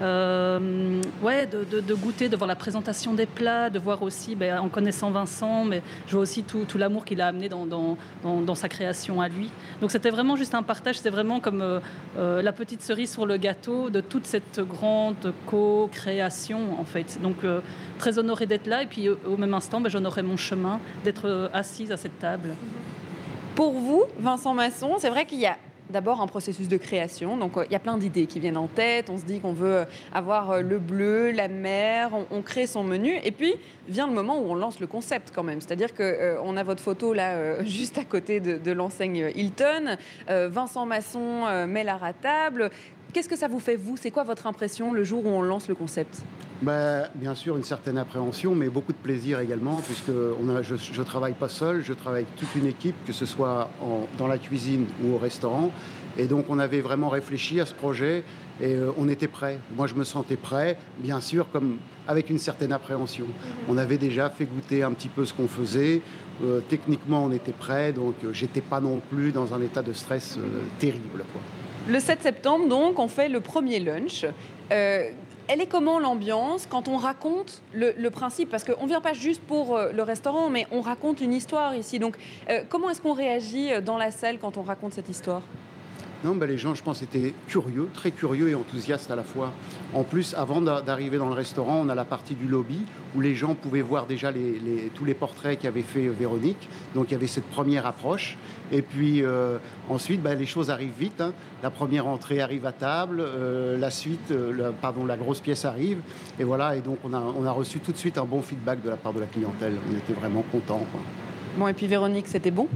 Euh, ouais, de, goûter, de voir la présentation des plats, de voir aussi, ben, en connaissant Vincent, mais je vois aussi tout, l'amour qu'il a amené dans, sa création à lui. Donc c'était vraiment juste un partage, c'était vraiment comme euh, la petite cerise sur le gâteau de toute cette grande co-création en fait. Donc très honorée d'être là et puis au même instant, ben, j'honorais mon chemin d'être assise à cette table. Pour vous, Vincent Masson, c'est vrai qu'il y a d'abord un processus de création. Donc, euh, il y a plein d'idées qui viennent en tête. On se dit qu'on veut euh, avoir euh, le bleu, la mer. On, crée son menu. Et puis, vient le moment où on lance le concept quand même. C'est-à-dire qu'on a votre photo là, juste à côté de, l'enseigne Hilton. Vincent Masson met l'art à table. Qu'est-ce que ça vous fait, vous? C'est quoi votre impression le jour où on lance le concept? Bah, bien sûr, une certaine appréhension, mais beaucoup de plaisir également, puisque on a, je ne travaille pas seul, je travaille avec toute une équipe, que ce soit dans la cuisine ou au restaurant. Et donc, on avait vraiment réfléchi à ce projet et euh, on était prêt. Moi, je me sentais prêt, bien sûr, comme avec une certaine appréhension. On avait déjà fait goûter un petit peu ce qu'on faisait. Euh, techniquement, on était prêt, donc euh, j'étais pas non plus dans un état de stress terrible. Le 7 septembre, donc, on fait le premier lunch. Elle est comment l'ambiance quand on raconte le, principe? Parce qu'on ne vient pas juste pour euh, le restaurant, mais on raconte une histoire ici. Donc, euh, comment est-ce qu'on réagit euh, dans la salle quand on raconte cette histoire? Non, ben les gens, je pense, étaient curieux, très curieux et enthousiastes à la fois. En plus, avant d'arriver dans le restaurant, on a la partie du lobby où les gens pouvaient voir déjà tous les portraits qu'avait fait Véronique. Donc il y avait cette première approche. Et puis euh, ensuite, ben, les choses arrivent vite. Hein. La première entrée arrive à table, euh, la suite, euh, pardon, la grosse pièce arrive. Et voilà, et donc on a reçu tout de suite un bon feedback de la part de la clientèle. On était vraiment contents. Bon, et puis Véronique, c'était bon?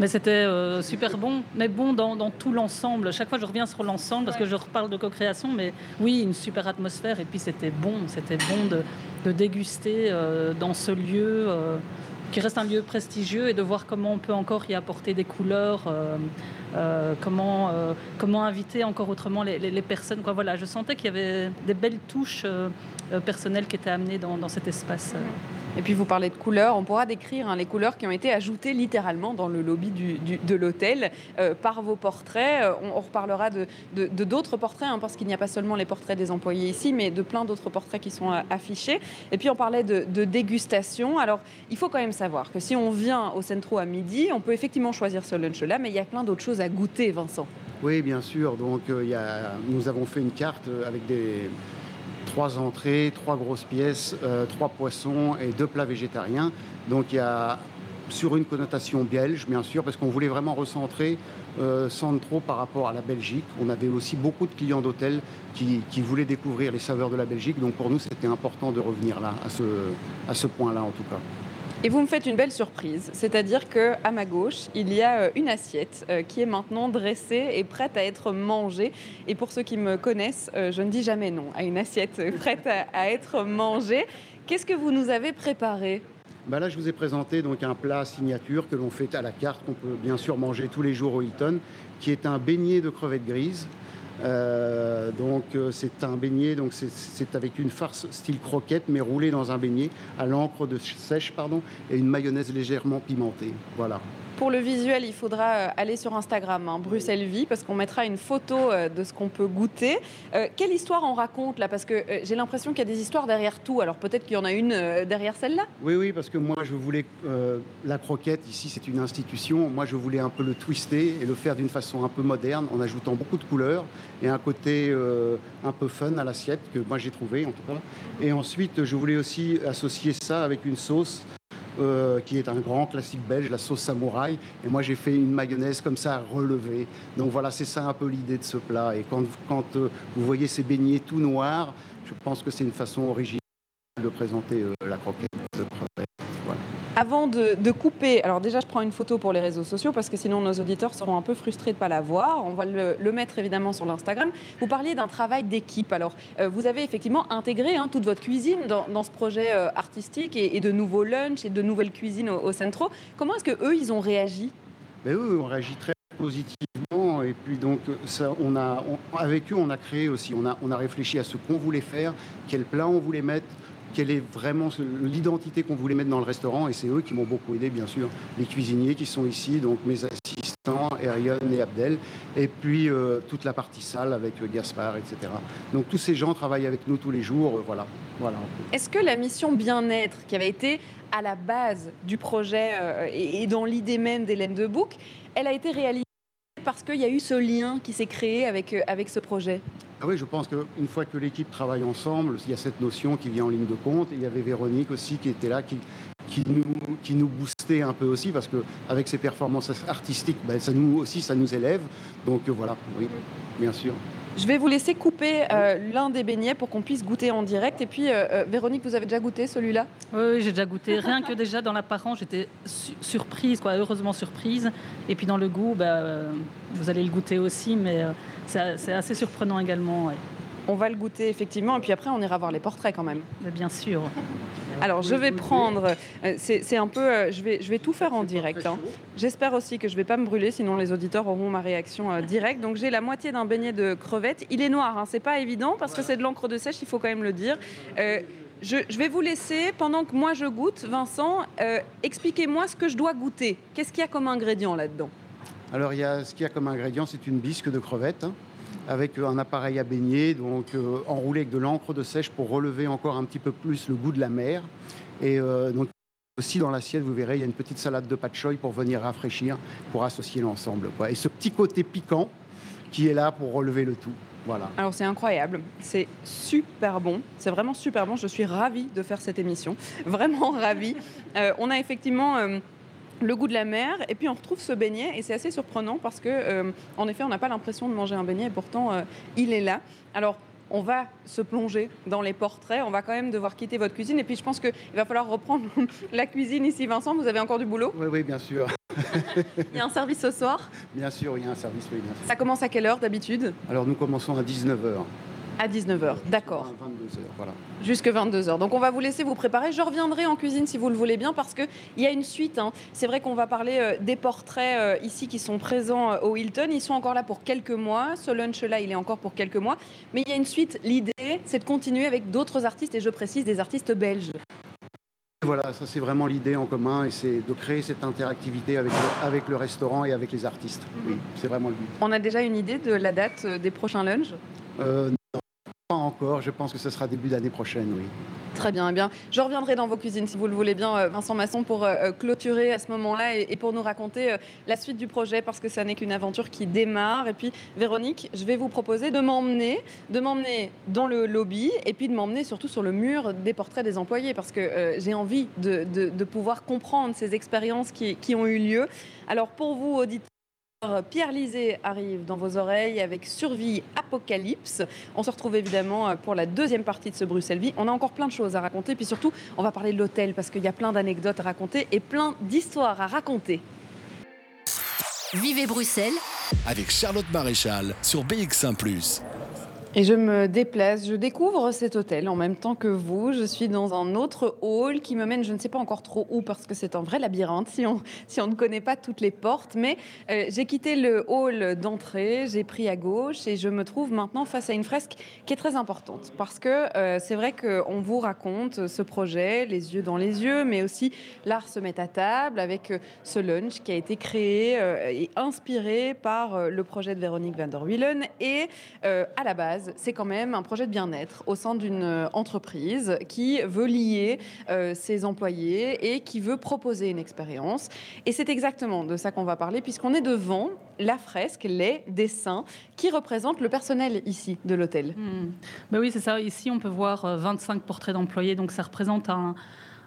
Mais c'était euh, super bon, mais bon dans, tout l'ensemble. Chaque fois, je reviens sur l'ensemble parce que je reparle de co-création, mais oui, une super atmosphère. Et puis, c'était bon, c'était bon de, déguster euh, dans ce lieu. Euh, qui reste un lieu prestigieux et de voir comment on peut encore y apporter des couleurs, comment, comment inviter encore autrement les, personnes. Quoi. Voilà, je sentais qu'il y avait des belles touches personnelles qui étaient amenées dans, dans cet espace. Et puis vous parlez de couleurs, on pourra décrire hein, les couleurs qui ont été ajoutées littéralement dans le lobby de l'hôtel euh, par vos portraits. Euh, on, reparlera de d'autres portraits, hein, parce qu'il n'y a pas seulement les portraits des employés ici, mais de plein d'autres portraits qui sont euh, affichés. Et puis on parlait de, dégustation. Alors il faut quand même savoir que si on vient au Centro à midi, on peut effectivement choisir ce lunch-là, mais il y a plein d'autres choses à goûter, Vincent. Oui, bien sûr. Donc il y a, nous avons fait une carte avec des trois entrées, trois grosses pièces, euh, trois poissons et deux plats végétariens. Donc il y a sur une connotation belge, bien sûr, parce qu'on voulait vraiment recentrer euh, trop par rapport à la Belgique. On avait aussi beaucoup de clients d'hôtels qui, voulaient découvrir les saveurs de la Belgique. Donc pour nous, c'était important de revenir là, à ce point-là en tout cas. Et vous me faites une belle surprise, c'est-à-dire que à ma gauche, il y a euh, une assiette euh, qui est maintenant dressée et prête à être mangée. Et pour ceux qui me connaissent, euh, je ne dis jamais non à une assiette prête à, être mangée. Qu'est-ce que vous nous avez préparé? Ben là, je vous ai présenté donc un plat signature que l'on fait à la carte, qu'on peut bien sûr manger tous les jours au Hilton, qui est un beignet de crevettes grises euh, donc euh, c'est un beignet, donc c'est avec une farce style croquette, mais roulée dans un beignet à l'encre de sèche, pardon, et une mayonnaise légèrement pimentée. Voilà. Pour le visuel, il faudra euh, aller sur Instagram, hein, Bruxelles Vie, parce qu'on mettra une photo euh, de ce qu'on peut goûter. Euh, quelle histoire on raconte là? Parce que j'ai l'impression qu'il y a des histoires derrière tout. Alors peut-être qu'il y en a une derrière celle-là? Oui, oui, parce que moi je voulais. la croquette, ici, c'est une institution. Moi je voulais un peu le twister et le faire d'une façon un peu moderne, en ajoutant beaucoup de couleurs et un côté un peu fun à l'assiette, que moi j'ai trouvé en tout cas. Et ensuite, je voulais aussi associer ça avec une sauce euh, qui est un grand classique belge, la sauce samouraï. Et moi, j'ai fait une mayonnaise comme ça, relevée. Donc voilà, c'est ça un peu l'idée de ce plat. Et quand, euh, vous voyez ces beignets tout noirs, je pense que c'est une façon originale de présenter euh, la croquette. Avant de, couper, alors déjà je prends une photo pour les réseaux sociaux parce que sinon nos auditeurs seront un peu frustrés de ne pas la voir. On va le, mettre évidemment sur l'Instagram. Vous parliez d'un travail d'équipe. Alors euh, vous avez effectivement intégré hein, toute votre cuisine dans, ce projet euh, artistique et, de nouveaux lunchs et de nouvelles cuisines au, Centro. Comment est-ce que eux ils ont réagi? Ben, Eux ont réagi très positivement et puis donc ça, on a, avec eux on a créé aussi, on a, on a réfléchi à ce qu'on voulait faire, quel plat on voulait mettre quelle est vraiment l'identité qu'on voulait mettre dans le restaurant. Et c'est eux qui m'ont beaucoup aidé, bien sûr. Les cuisiniers qui sont ici, donc mes assistants, Erion et Abdel. Et puis euh, toute la partie salle avec euh, Gaspard, etc. Donc tous ces gens travaillent avec nous tous les jours. Euh, voilà. voilà. Est-ce que la mission bien-être qui avait été à la base du projet et, dans l'idée même d'Hélène de Bouc, elle a été réalisée parce qu'il y a eu ce lien qui s'est créé avec, avec ce projet? Ah oui, je pense qu'une fois que l'équipe travaille ensemble, il y a cette notion qui vient en ligne de compte. il y avait Véronique aussi qui était là, qui, qui, nous, qui nous boostait un peu aussi, parce qu'avec ses performances artistiques, ben, ça nous aussi, ça nous élève. Donc euh, voilà, oui, bien sûr. Je vais vous laisser couper euh, l'un des beignets pour qu'on puisse goûter en direct. Et puis, euh, Véronique, vous avez déjà goûté celui-là? Oui, j'ai déjà goûté. Rien que déjà dans l'apparence, j'étais surprise, quoi, heureusement surprise. Et puis dans le goût, bah, vous allez le goûter aussi, mais c'est assez surprenant également. On va le goûter effectivement, et puis après on ira voir les portraits quand même. bien sûr. Alors je vais prendre, euh, c'est un peu, euh, je vais, je vais tout faire en direct. Hein. J'espère aussi que je ne vais pas me brûler, sinon les auditeurs auront ma réaction euh, directe. Donc j'ai la moitié d'un beignet de crevettes. Il est noir, hein, c'est pas évident parce que c'est de l'encre de sèche, il faut quand même le dire. je, vais vous laisser, pendant que moi je goûte, Vincent, expliquez-moi ce que je dois goûter. Qu'est-ce qu'il y a comme ingrédient là-dedans? Alors, il y a, ce qu'il y a comme ingrédient, c'est une bisque de crevettes hein, avec un appareil à baigner, donc euh, enroulé avec de l'encre de sèche pour relever encore un petit peu plus le goût de la mer. Et euh, donc, aussi dans l'assiette, vous verrez, il y a une petite salade de choy pour venir rafraîchir, pour associer l'ensemble. Et ce petit côté piquant qui est là pour relever le tout. Voilà. Alors c'est incroyable, c'est super bon, c'est vraiment super bon. Je suis ravie de faire cette émission, vraiment ravie. Euh, on a effectivement le goût de la mer, et puis on retrouve ce beignet, et c'est assez surprenant parce que, euh, en effet, on n'a pas l'impression de manger un beignet, et pourtant, euh, il est là. Alors, on va se plonger dans les portraits, on va quand même devoir quitter votre cuisine, et puis je pense qu'il va falloir reprendre la cuisine ici. Vincent, vous avez encore du boulot? Oui, oui, bien sûr. il y a un service ce soir? Bien sûr, il y a un service, oui, bien sûr. Ça commence à quelle heure d'habitude? Alors, nous commençons à 19h. À 19h, d'accord. 22h, voilà. Jusque 22h. Donc on va vous laisser vous préparer. Je reviendrai en cuisine si vous le voulez bien parce qu'il y a une suite. hein. C'est vrai qu'on va parler euh, des portraits euh, ici qui sont présents euh, au Hilton. Ils sont encore là pour quelques mois. Ce lunch-là, il est encore pour quelques mois. Mais il y a une suite. L'idée, c'est de continuer avec d'autres artistes et je précise des artistes belges. Voilà, ça c'est vraiment l'idée en commun et c'est de créer cette interactivité avec le, avec le restaurant et avec les artistes. Oui, c'est vraiment le but. On a déjà une idée de la date des prochains lunchs? Euh, pas encore, je pense que ce sera début d'année prochaine, oui. Très bien, eh bien. Je reviendrai dans vos cuisines si vous le voulez bien, euh, Vincent Masson, pour euh, clôturer à ce moment-là et, pour nous raconter euh, la suite du projet parce que ça n'est qu'une aventure qui démarre. Et puis, Véronique, je vais vous proposer de m'emmener, de m'emmener dans le lobby et puis de m'emmener surtout sur le mur des portraits des employés parce que euh, j'ai envie de pouvoir comprendre ces expériences qui, qui ont eu lieu. Alors, pour vous, auditeurs, Pierre Lisée arrive dans vos oreilles avec Survie Apocalypse. On se retrouve évidemment euh, pour la deuxième partie de ce Bruxelles Vie. On a encore plein de choses à raconter, puis surtout, on va parler de l'hôtel parce qu'il y a plein d'anecdotes à raconter et plein d'histoires à raconter. Vivez Bruxelles Avec Charlotte Maréchal sur BX1 ⁇ Et je me déplace, je découvre cet hôtel en même temps que vous. Je suis dans un autre hall qui me mène, je ne sais pas encore trop où, parce que c'est un vrai labyrinthe si on, ne connaît pas toutes les portes. Mais euh, j'ai quitté le hall d'entrée, j'ai pris à gauche et je me trouve maintenant face à une fresque qui est très importante. Parce que euh, c'est vrai qu'on vous raconte ce projet, les yeux dans les yeux, mais aussi l'art se met à table avec euh, ce lunch qui a été créé et inspiré par le projet de Véronique van der Wielen. Et à la base, c'est quand même un projet de bien-être au sein d'une euh, entreprise qui veut lier euh, ses employés et qui veut proposer une expérience. Et c'est exactement de ça qu'on va parler, puisqu'on est devant la fresque, les dessins qui représentent le personnel ici de l'hôtel. Hmm. Ben oui, c'est ça. Ici, on peut voir euh, 25 portraits d'employés, donc ça représente un,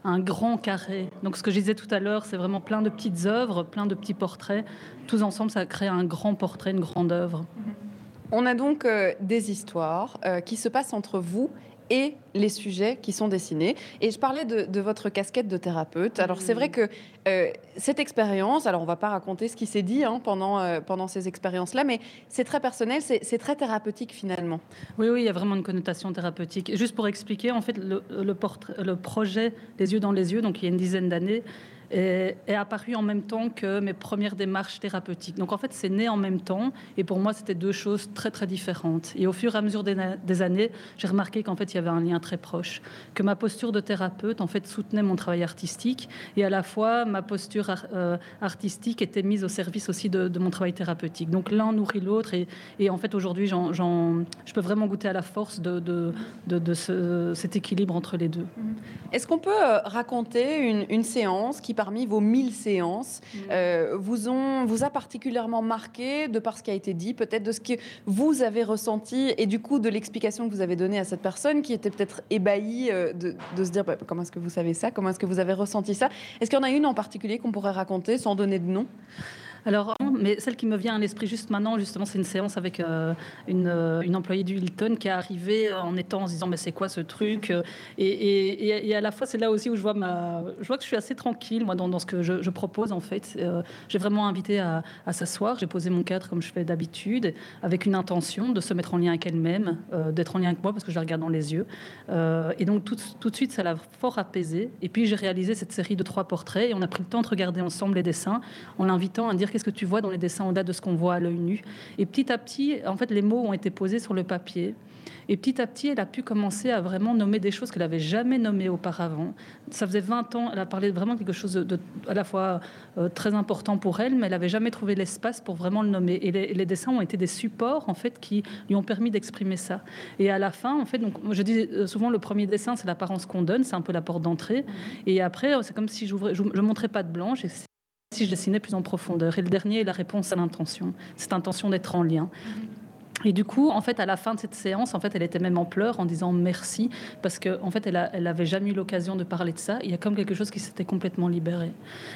un grand carré. Donc ce que je disais tout à l'heure, c'est vraiment plein de petites œuvres, plein de petits portraits. Tous ensemble, ça crée un grand portrait, une grande œuvre. On a donc euh, des histoires euh, qui se passent entre vous et les sujets qui sont dessinés. Et je parlais de, de votre casquette de thérapeute. Alors c'est vrai que euh, cette expérience, alors on va pas raconter ce qui s'est dit hein, pendant, euh, pendant ces expériences-là, mais c'est très personnel, c'est c'est très thérapeutique finalement. Oui, oui, il y a vraiment une connotation thérapeutique. Juste pour expliquer, en fait, le, le, portrait- le projet Les yeux dans les yeux, donc il y a une dizaine d'années, est, apparu en même temps que mes premières démarches thérapeutiques. Donc en fait, c'est né en même temps, et pour moi, c'était deux choses très très différentes. Et au fur et à mesure des, années, j'ai remarqué qu'en fait, il y avait un lien très proche, que ma posture de thérapeute, en fait, soutenait mon travail artistique, et à la fois ma posture euh, artistique était mise au service aussi de, mon travail thérapeutique. Donc l'un nourrit l'autre, et, en fait, aujourd'hui, je peux vraiment goûter à la force de, de, de- de ce- cet équilibre entre les deux. Est-ce qu'on peut euh, raconter une, une séance qui, parmi vos 1000 séances, euh, vous, ont, vous a particulièrement marqué de par ce qui a été dit, peut-être de ce que vous avez ressenti et du coup de l'explication que vous avez donnée à cette personne qui était peut-être ébahie euh, de, de se dire bah, comment est-ce que vous savez ça, comment est-ce que vous avez ressenti ça? Est-ce qu'il y en a une en particulier qu'on pourrait raconter sans donner de nom? Alors, mais celle qui me vient à l'esprit juste maintenant, justement, c'est une séance avec euh, une, euh, une employée du Hilton qui est arrivée en étant en se disant mais c'est quoi ce truc et, à la fois c'est là aussi où je vois que je suis assez tranquille moi dans, ce que je, propose en fait. Euh, j'ai vraiment invité à, s'asseoir, j'ai posé mon cadre comme je fais d'habitude, avec une intention de se mettre en lien avec elle-même, euh, d'être en lien avec moi parce que je la regarde dans les yeux. Euh, et donc tout, tout de suite ça l'a fort apaisé. Et puis j'ai réalisé cette série de trois portraits et on a pris le temps de regarder ensemble les dessins en l'invitant à dire qu'est-ce que tu vois dans les dessins au-delà de ce qu'on voit à l'œil nu. Et petit à petit, en fait, les mots ont été posés sur le papier. Et petit à petit, elle a pu commencer à vraiment nommer des choses qu'elle n'avait jamais nommées auparavant. Ça faisait 20 ans, elle a parlé vraiment de quelque chose de, à la fois euh, très important pour elle, mais elle n'avait jamais trouvé l'espace pour vraiment le nommer. Et les, dessins ont été des supports, en fait, qui lui ont permis d'exprimer ça. Et à la fin, en fait, donc, je dis euh, souvent, le premier dessin, c'est l'apparence qu'on donne, c'est un peu la porte d'entrée. Et après, euh, c'est comme si je ne montrais pas de blanche. Et si je dessinais plus en profondeur. Et le dernier est la réponse à l'intention, cette intention d'être en lien. Et du coup, en fait, à la fin de cette séance, en fait, elle était même en pleurs en disant merci parce que, en fait, elle, elle avait jamais eu l'occasion de parler de ça. Il y a comme quelque chose qui s'était complètement libéré.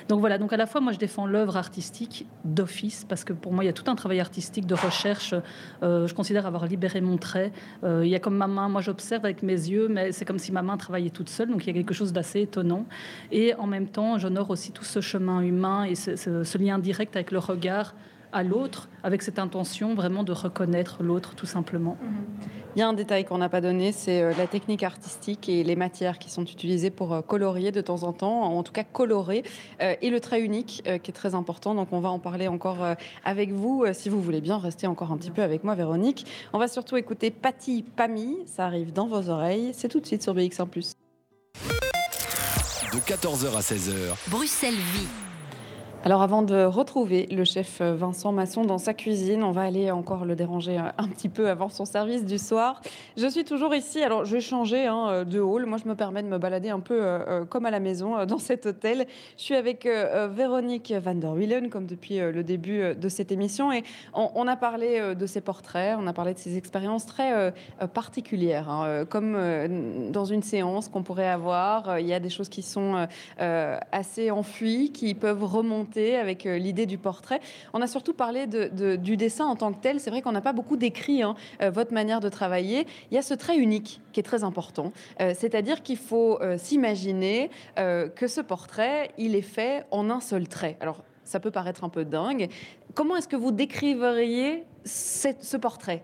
Donc voilà. Donc à la fois, moi, je défends l'œuvre artistique d'office parce que pour moi, il y a tout un travail artistique de recherche. Euh, je considère avoir libéré mon trait. Euh, il y a comme ma main. Moi, j'observe avec mes yeux, mais c'est comme si ma main travaillait toute seule. Donc il y a quelque chose d'assez étonnant. Et en même temps, j'honore aussi tout ce chemin humain et ce lien direct avec le regard à l'autre, avec cette intention vraiment de reconnaître l'autre, tout simplement. Il y a un détail qu'on n'a pas donné, c'est euh, la technique artistique et les matières qui sont utilisées pour euh, colorier de temps en temps, en tout cas colorer, euh, et le trait unique qui est très important. Donc on va en parler encore avec vous, si vous voulez bien rester encore un petit peu avec moi, Véronique. On va surtout écouter Patty Pami, ça arrive dans vos oreilles, c'est tout de suite sur BX1 de 14h à 16h. Bruxelles vit. Alors avant de retrouver le chef Vincent Masson dans sa cuisine, on va aller encore le déranger un petit peu avant son service du soir. Je suis toujours ici, alors je vais changer hein, de hall. Moi je me permets de me balader un peu euh, euh, comme à la maison euh, dans cet hôtel. Je suis avec Véronique van der Wielen comme depuis le début de cette émission et on, a parlé de ses portraits, on a parlé de ses expériences très particulières, hein, comme dans une séance qu'on pourrait avoir. Il y a des choses qui sont assez enfuies, qui peuvent remonter avec euh, l'idée du portrait. On a surtout parlé du dessin en tant que tel. C'est vrai qu'on n'a pas beaucoup décrit hein, euh, votre manière de travailler. Il y a ce trait unique qui est très important. Euh, c'est-à-dire qu'il faut s'imaginer que ce portrait, il est fait en un seul trait. Alors, ça peut paraître un peu dingue. Comment est-ce que vous décriveriez ce portrait?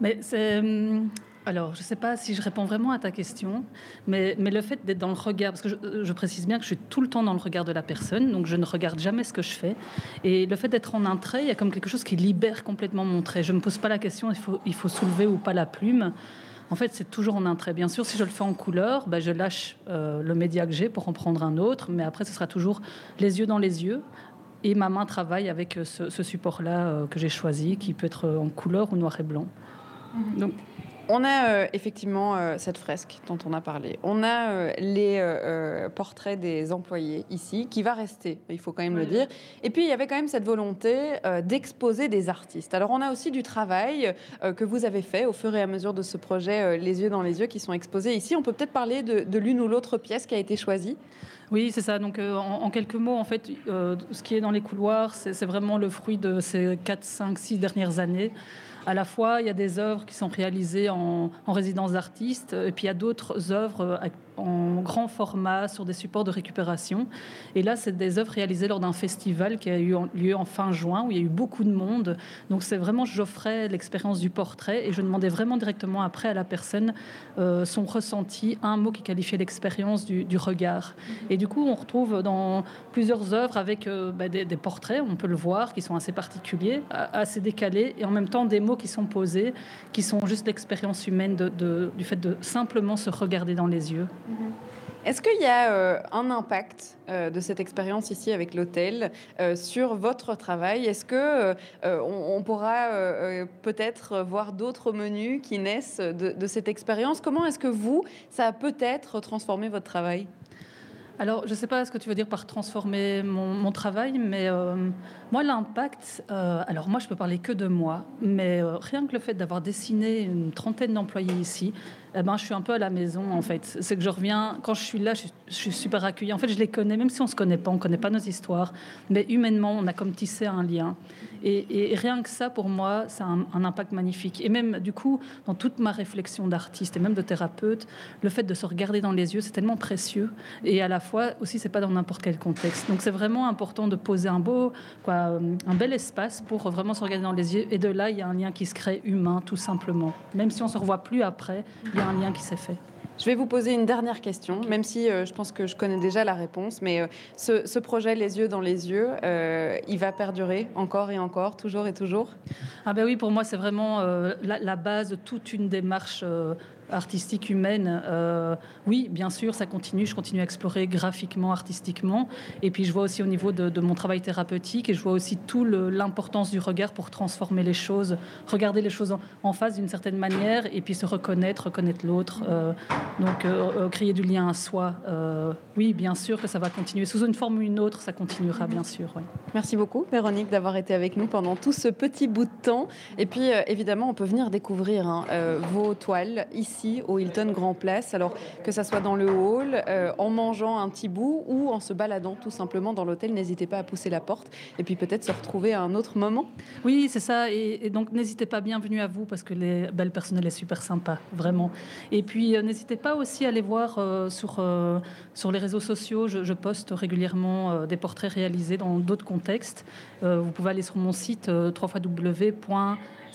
Mais hum, alors, je ne sais pas si je réponds vraiment à ta question, mais, le fait d'être dans le regard, parce que je, précise bien que je suis tout le temps dans le regard de la personne, donc je ne regarde jamais ce que je fais. Et le fait d'être en un trait, il y a comme quelque chose qui libère complètement mon trait. Je ne me pose pas la question, il faut, il faut soulever ou pas la plume. En fait, c'est toujours en un trait. Bien sûr, si je le fais en couleur, ben, je lâche euh, le média que j'ai pour en prendre un autre, mais après, ce sera toujours les yeux dans les yeux. Et ma main travaille avec euh, ce, support-là euh, que j'ai choisi, qui peut être en couleur ou noir et blanc. Mhm. Donc, on a euh, effectivement euh, cette fresque dont on a parlé. On a euh, les portraits des employés ici, qui va rester, il faut quand même le dire. Et puis, il y avait quand même cette volonté d'exposer des artistes. Alors, on a aussi du travail que vous avez fait au fur et à mesure de ce projet Les yeux dans les yeux qui sont exposés ici. On peut peut-être parler de, l'une ou l'autre pièce qui a été choisie? Oui, c'est ça. Donc, en, quelques mots, en fait, ce qui est dans les couloirs, c'est vraiment le fruit de ces 4, 5, 6 dernières années à la fois, il y a des œuvres qui sont réalisées en, en résidence d'artistes, et puis il y a d'autres œuvres en grand format sur des supports de récupération. Et là, c'est des œuvres réalisées lors d'un festival qui a eu lieu en fin juin, où il y a eu beaucoup de monde. Donc c'est vraiment, j'offrais l'expérience du portrait et je demandais vraiment directement après à la personne euh, son ressenti, un mot qui qualifiait l'expérience du, regard. Et du coup, on retrouve dans plusieurs œuvres avec euh, bah, des, portraits, on peut le voir, qui sont assez particuliers, assez décalés, et en même temps des mots qui sont posés, qui sont juste l'expérience humaine du fait de simplement se regarder dans les yeux. Mhm. Est-ce qu'il y a euh, un impact euh, de cette expérience ici avec l'hôtel euh, sur votre travail? Est-ce que on, pourra peut-être voir d'autres menus qui naissent de, de cette expérience? Comment est-ce que vous, ça a peut-être transformé votre travail? Alors, je ne sais pas ce que tu veux dire par transformer mon, travail, mais moi, l'impact, alors moi, je peux parler que de moi, mais rien que le fait d'avoir dessiné une trentaine d'employés ici, eh ben, je suis un peu à la maison en fait. C'est que je reviens, quand je suis là, je, suis super accueillie. En fait, je les connais, même si on ne se connaît pas, on ne connaît pas nos histoires, mais humainement, on a comme tissé un lien. Et, rien que ça, pour moi, ça a un, impact magnifique. Et même, du coup, dans toute ma réflexion d'artiste et même de thérapeute, le fait de se regarder dans les yeux, c'est tellement précieux. Et à la fois, aussi, c'est pas dans n'importe quel contexte. Donc, c'est vraiment important de poser un beau, quoi, un bel espace pour vraiment se regarder dans les yeux. Et de là, il y a un lien qui se crée humain, tout simplement. Même si on se revoit plus après, un lien qui s'est fait. Je vais vous poser une dernière question, même si euh, je pense que je connais déjà la réponse. Mais euh, ce, projet Les yeux dans les yeux, euh, il va perdurer encore et encore, toujours et toujours? Ah ben oui, pour moi, c'est vraiment la, la, base de toute une démarche artistique humaine, euh, oui, bien sûr, ça continue. Je continue à explorer graphiquement, artistiquement. Et puis, je vois aussi au niveau de, mon travail thérapeutique, et je vois aussi tout l'importance du regard pour transformer les choses, regarder les choses en, face d'une certaine manière, et puis se reconnaître, reconnaître l'autre. Euh, donc, euh, créer du lien à soi. oui, bien sûr que ça va continuer. Sous une forme ou une autre, ça continuera, bien sûr. Merci beaucoup, Véronique, d'avoir été avec nous pendant tout ce petit bout de temps. Et puis, évidemment, on peut venir découvrir hein, vos toiles ici au Hilton Grand Place. Alors que ça soit dans le hall, euh, en mangeant un petit bout ou en se baladant tout simplement dans l'hôtel, n'hésitez pas à pousser la porte et puis peut-être se retrouver à un autre moment. Oui, c'est ça. Et, donc n'hésitez pas, bienvenue à vous parce que les belles personnel est super sympa, vraiment. Et puis euh, n'hésitez pas aussi à aller voir euh, sur, sur les réseaux sociaux. Je, poste régulièrement des portraits réalisés dans d'autres contextes. vous pouvez aller sur mon site www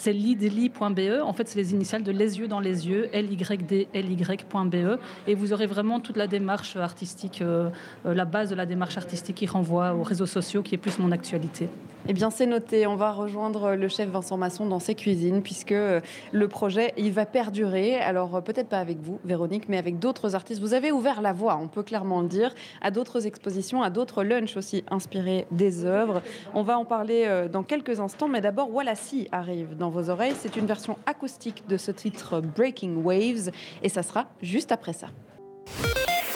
c'est lideli.be. En fait, c'est les initiales de les yeux dans les yeux, L-Y-D-L-Y.be. Et vous aurez vraiment toute la démarche artistique, euh, euh, la base de la démarche artistique qui renvoie aux réseaux sociaux, qui est plus mon actualité. Eh bien, c'est noté. On va rejoindre le chef Vincent Masson dans ses cuisines, puisque euh, le projet, il va perdurer. Alors, peut-être pas avec vous, Véronique, mais avec d'autres artistes. Vous avez ouvert la voie, on peut clairement le dire, à d'autres expositions, à d'autres lunchs aussi inspirés des œuvres. On va en parler dans quelques instants, mais d'abord, Wallacy arrive dans vos oreilles. C'est une version acoustique de ce titre Breaking Waves, et ça sera juste après ça.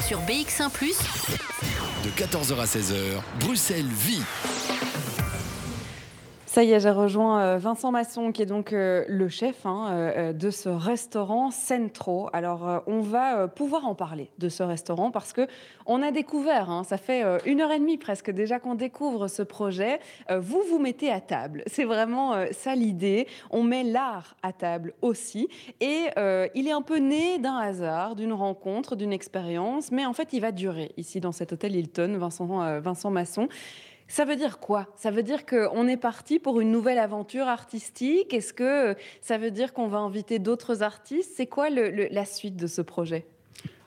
Sur BX1 ⁇ de 14h à 16h, Bruxelles vit. Ça y est, j'ai rejoint euh, Vincent Masson, qui est donc euh, le chef hein, euh, de ce restaurant Centro. Alors, on va pouvoir en parler de ce restaurant parce que on a découvert, hein, ça fait une heure et demie presque déjà qu'on découvre ce projet. Vous vous mettez à table, c'est vraiment ça l'idée. On met l'art à table aussi, et il est un peu né d'un hasard, d'une rencontre, d'une expérience, mais en fait, il va durer ici dans cet hôtel Hilton, Vincent, Vincent Masson. Ça veut dire quoi? Ça veut dire qu'on est parti pour une nouvelle aventure artistique? Est-ce que ça veut dire qu'on va inviter d'autres artistes? C'est quoi la suite de ce projet?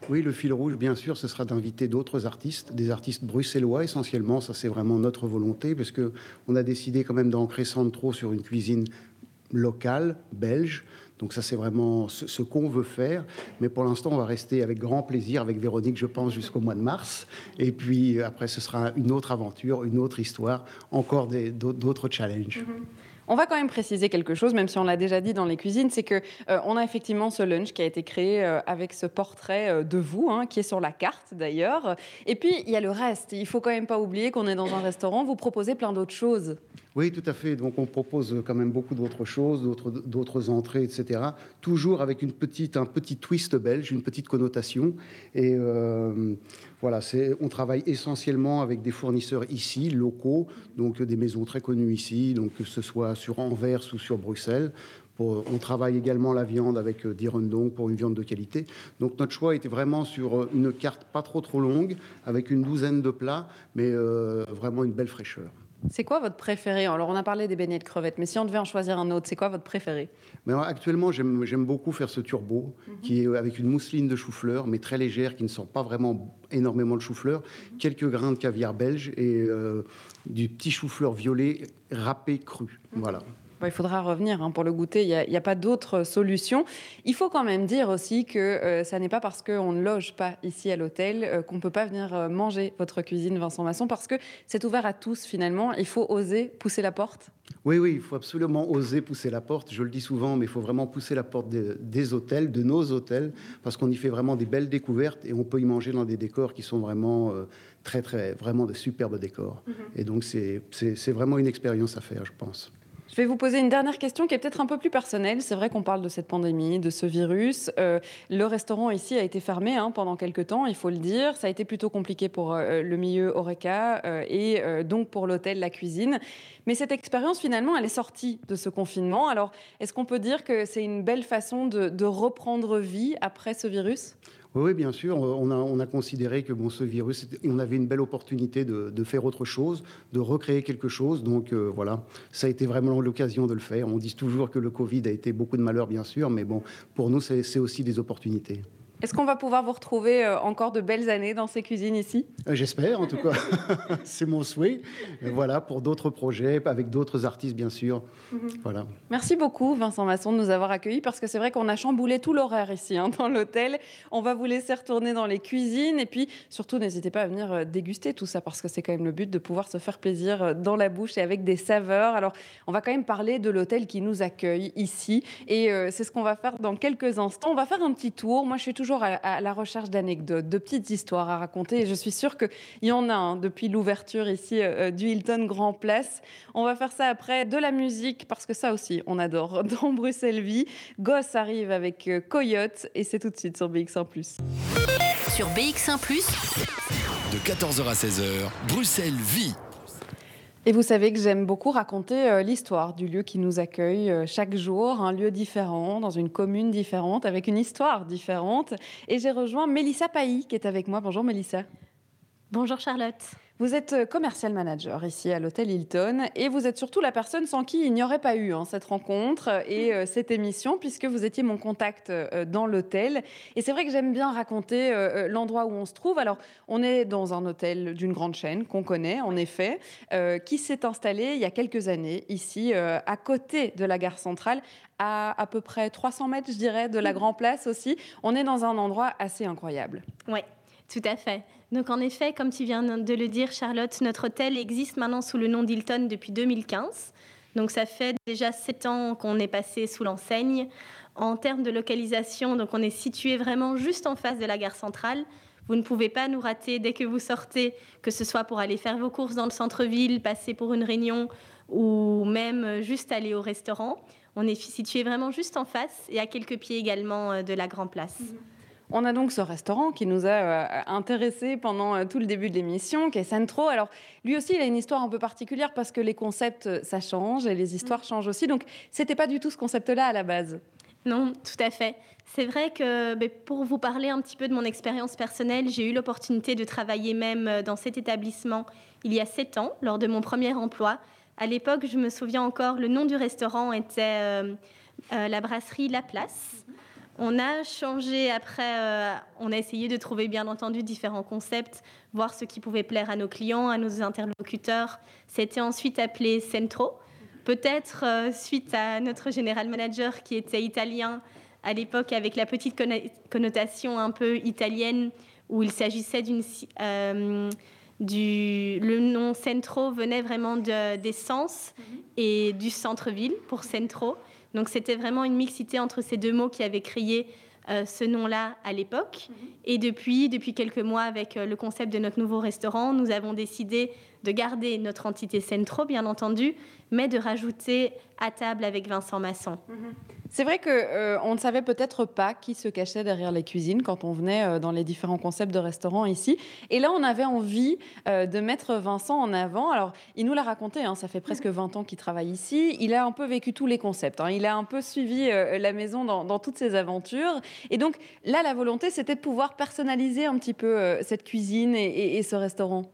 Oui, le fil rouge, bien sûr, ce sera d'inviter d'autres artistes, des artistes bruxellois essentiellement. Ça, c'est vraiment notre volonté, parce que on a décidé quand même d'ancrer trop sur une cuisine locale, belge, donc ça, c'est vraiment ce, qu'on veut faire. Mais pour l'instant, on va rester avec grand plaisir avec Véronique, je pense, jusqu'au mois de mars. Et puis après, ce sera une autre aventure, une autre histoire, encore d'autres challenges. Mm-hmm. On va quand même préciser quelque chose, même si on l'a déjà dit dans les cuisines, c'est que euh, on a effectivement ce lunch qui a été créé euh, avec ce portrait euh, de vous, hein, qui est sur la carte d'ailleurs. Et puis il y a le reste. Il faut quand même pas oublier qu'on est dans un restaurant. Vous proposez plein d'autres choses. Oui, tout à fait. Donc on propose quand même beaucoup d'autres choses, d'autres entrées, etc. Toujours avec une petite, un petit twist belge, une petite connotation. Et voilà, on travaille essentiellement avec des fournisseurs ici, locaux, donc des maisons très connues ici, donc que ce soit sur Anvers ou sur Bruxelles. on travaille également la viande avec euh, Direndong pour une viande de qualité. Donc notre choix était vraiment sur euh, une carte pas trop trop longue, avec une douzaine de plats, mais vraiment une belle fraîcheur. C'est quoi votre préféré? Alors, on a parlé des beignets de crevettes, mais si on devait en choisir un autre, c'est quoi votre préféré? Mais Actuellement, j'aime beaucoup faire ce turbo, mhm. qui est avec une mousseline de chou-fleur, mais très légère, qui ne sent pas vraiment énormément de chou-fleur, mhm. quelques grains de caviar belge et euh, du petit chou-fleur violet râpé cru. Mhm. Voilà il faudra revenir hein, pour le goûter. Il n'y a, pas d'autre solution. Il faut quand même dire aussi que euh, ça n'est pas parce qu'on ne loge pas ici à l'hôtel euh, qu'on ne peut pas venir euh, manger votre cuisine, Vincent Masson, parce que c'est ouvert à tous finalement. Il faut oser pousser la porte. Oui, oui, il faut absolument oser pousser la porte. Je le dis souvent, mais il faut vraiment pousser la porte des, hôtels, de nos hôtels, parce qu'on y fait vraiment des belles découvertes et on peut y manger dans des décors qui sont vraiment très, très, vraiment de superbes décors. Mhm. Et donc, c'est vraiment une expérience à faire, je pense. Je vais vous poser une dernière question qui est peut-être un peu plus personnelle. C'est vrai qu'on parle de cette pandémie, de ce virus. Euh, le restaurant ici a été fermé hein, pendant quelques temps, il faut le dire. Ça a été plutôt compliqué pour euh, le milieu Oreca euh, et donc pour l'hôtel, la cuisine. Mais cette expérience, finalement, elle est sortie de ce confinement. Alors, est-ce qu'on peut dire que c'est une belle façon de reprendre vie après ce virus? Oui, bien sûr. On a, on a, considéré que bon, ce virus, on avait une belle opportunité de, de faire autre chose, de recréer quelque chose. Donc euh, voilà, ça a été vraiment l'occasion de le faire. On dit toujours que le Covid a été beaucoup de malheur, bien sûr, mais bon, pour nous, c'est aussi des opportunités. Est-ce qu'on va pouvoir vous retrouver euh, encore de belles années dans ces cuisines ici? Euh, J'espère, en tout cas. c'est mon souhait. voilà, pour d'autres projets, avec d'autres artistes, bien sûr. Mhm. Voilà. Merci beaucoup, Vincent Masson, de nous avoir accueillis, parce que c'est vrai qu'on a chamboulé tout l'horaire ici, hein, dans l'hôtel. On va vous laisser retourner dans les cuisines. Et puis, surtout, n'hésitez pas à venir euh, déguster tout ça, parce que c'est quand même le but de pouvoir se faire plaisir dans la bouche et avec des saveurs. Alors, on va quand même parler de l'hôtel qui nous accueille ici. Et c'est ce qu'on va faire dans quelques instants. On va faire un petit tour. Moi, je suis toujours à, la recherche d'anecdotes, de petites histoires à raconter. Et je suis sûre qu'il y en a un depuis l'ouverture ici euh, du Hilton Grand Place. On va faire ça après de la musique, parce que ça aussi, on adore. Dans Bruxelles Vie, Gosse arrive avec euh, Coyote, et c'est tout de suite sur BX1 Sur BX1 de 14h à 16h, Bruxelles Vie. Et vous savez que j'aime beaucoup raconter euh, l'histoire du lieu qui nous accueille euh, chaque jour, un lieu différent, dans une commune différente, avec une histoire différente. Et j'ai rejoint Mélissa Pailly qui est avec moi. Bonjour Mélissa. Bonjour Charlotte. Vous êtes euh, commercial manager ici à l'hôtel Hilton et vous êtes surtout la personne sans qui il n'y aurait pas eu hein, cette rencontre et euh, cette émission puisque vous étiez mon contact euh, dans l'hôtel. Et c'est vrai que j'aime bien raconter l'endroit où on se trouve. Alors, on est dans un hôtel d'une grande chaîne qu'on connaît en effet, qui s'est installé il y a quelques années ici à côté de la gare centrale à à peu près 300 mètres, je dirais, de la Grand Place aussi. On est dans un endroit assez incroyable. Oui, tout à fait. Donc en effet, comme tu viens de le dire, Charlotte, notre hôtel existe maintenant sous le nom d'Hilton depuis 2015. Donc ça fait déjà sept ans qu'on est passé sous l'enseigne. En termes de localisation, donc on est situé vraiment juste en face de la gare centrale. Vous ne pouvez pas nous rater dès que vous sortez, que ce soit pour aller faire vos courses dans le centre-ville, passer pour une réunion ou même juste aller au restaurant. On est situé vraiment juste en face et à quelques pieds également euh, de la Grand Place. Mhm. On a donc ce restaurant qui nous a euh, intéressés pendant euh, tout le début de l'émission, qui est Centro. Alors, lui aussi, il a une histoire un peu particulière parce que les concepts, euh, ça change et les histoires mm. changent aussi. Donc, c'était pas du tout ce concept-là à la base. Non, tout à fait. C'est vrai que ben, pour vous parler un petit peu de mon expérience personnelle, j'ai eu l'opportunité de travailler même dans cet établissement il y a sept ans, lors de mon premier emploi. À l'époque, je me souviens encore, le nom du restaurant était la brasserie La Place. On a changé après, euh, on a essayé de trouver bien entendu différents concepts, voir ce qui pouvait plaire à nos clients, à nos interlocuteurs. C'était ensuite appelé Centro, peut-être euh, suite à notre général manager qui était italien à l'époque avec la petite connotation un peu italienne où il s'agissait d'une... Euh, du, le nom Centro venait vraiment des sens mhm. et du centre-ville pour Centro. Donc c'était vraiment une mixité entre ces deux mots qui avaient créé euh, ce nom-là à l'époque. Mhm. Et depuis, depuis quelques mois, avec euh, le concept de notre nouveau restaurant, nous avons décidé de garder notre entité Centro, bien entendu, mais de rajouter à table avec Vincent Masson. Mhm. C'est vrai qu'on euh, on ne savait peut-être pas qui se cachait derrière les cuisines quand on venait euh, dans les différents concepts de restaurants ici. Et là, on avait envie euh, de mettre Vincent en avant. Alors, il nous l'a raconté, hein, ça fait presque 20 ans qu'il travaille ici. Il a un peu vécu tous les concepts. Hein. Il a un peu suivi la maison dans, toutes ses aventures. Et donc, là, la volonté, c'était de pouvoir personnaliser un petit peu cette cuisine et, et ce restaurant.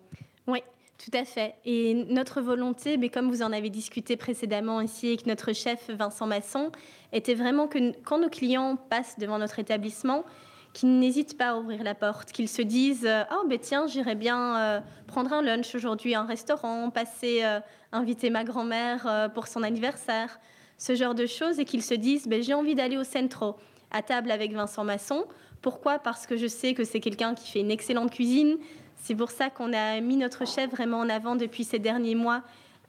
Oui, tout à fait. Et notre volonté, mais comme vous en avez discuté précédemment ici avec notre chef Vincent Masson, était vraiment que quand nos clients passent devant notre établissement, qu'ils n'hésitent pas à ouvrir la porte, qu'ils se disent Oh, ben tiens, j'irais bien euh, prendre un lunch aujourd'hui un restaurant, passer, euh, inviter ma grand-mère euh, pour son anniversaire, ce genre de choses, et qu'ils se disent ben, J'ai envie d'aller au centro, à table avec Vincent Masson. Pourquoi? Parce que je sais que c'est quelqu'un qui fait une excellente cuisine. C'est pour ça qu'on a mis notre chef vraiment en avant depuis ces derniers mois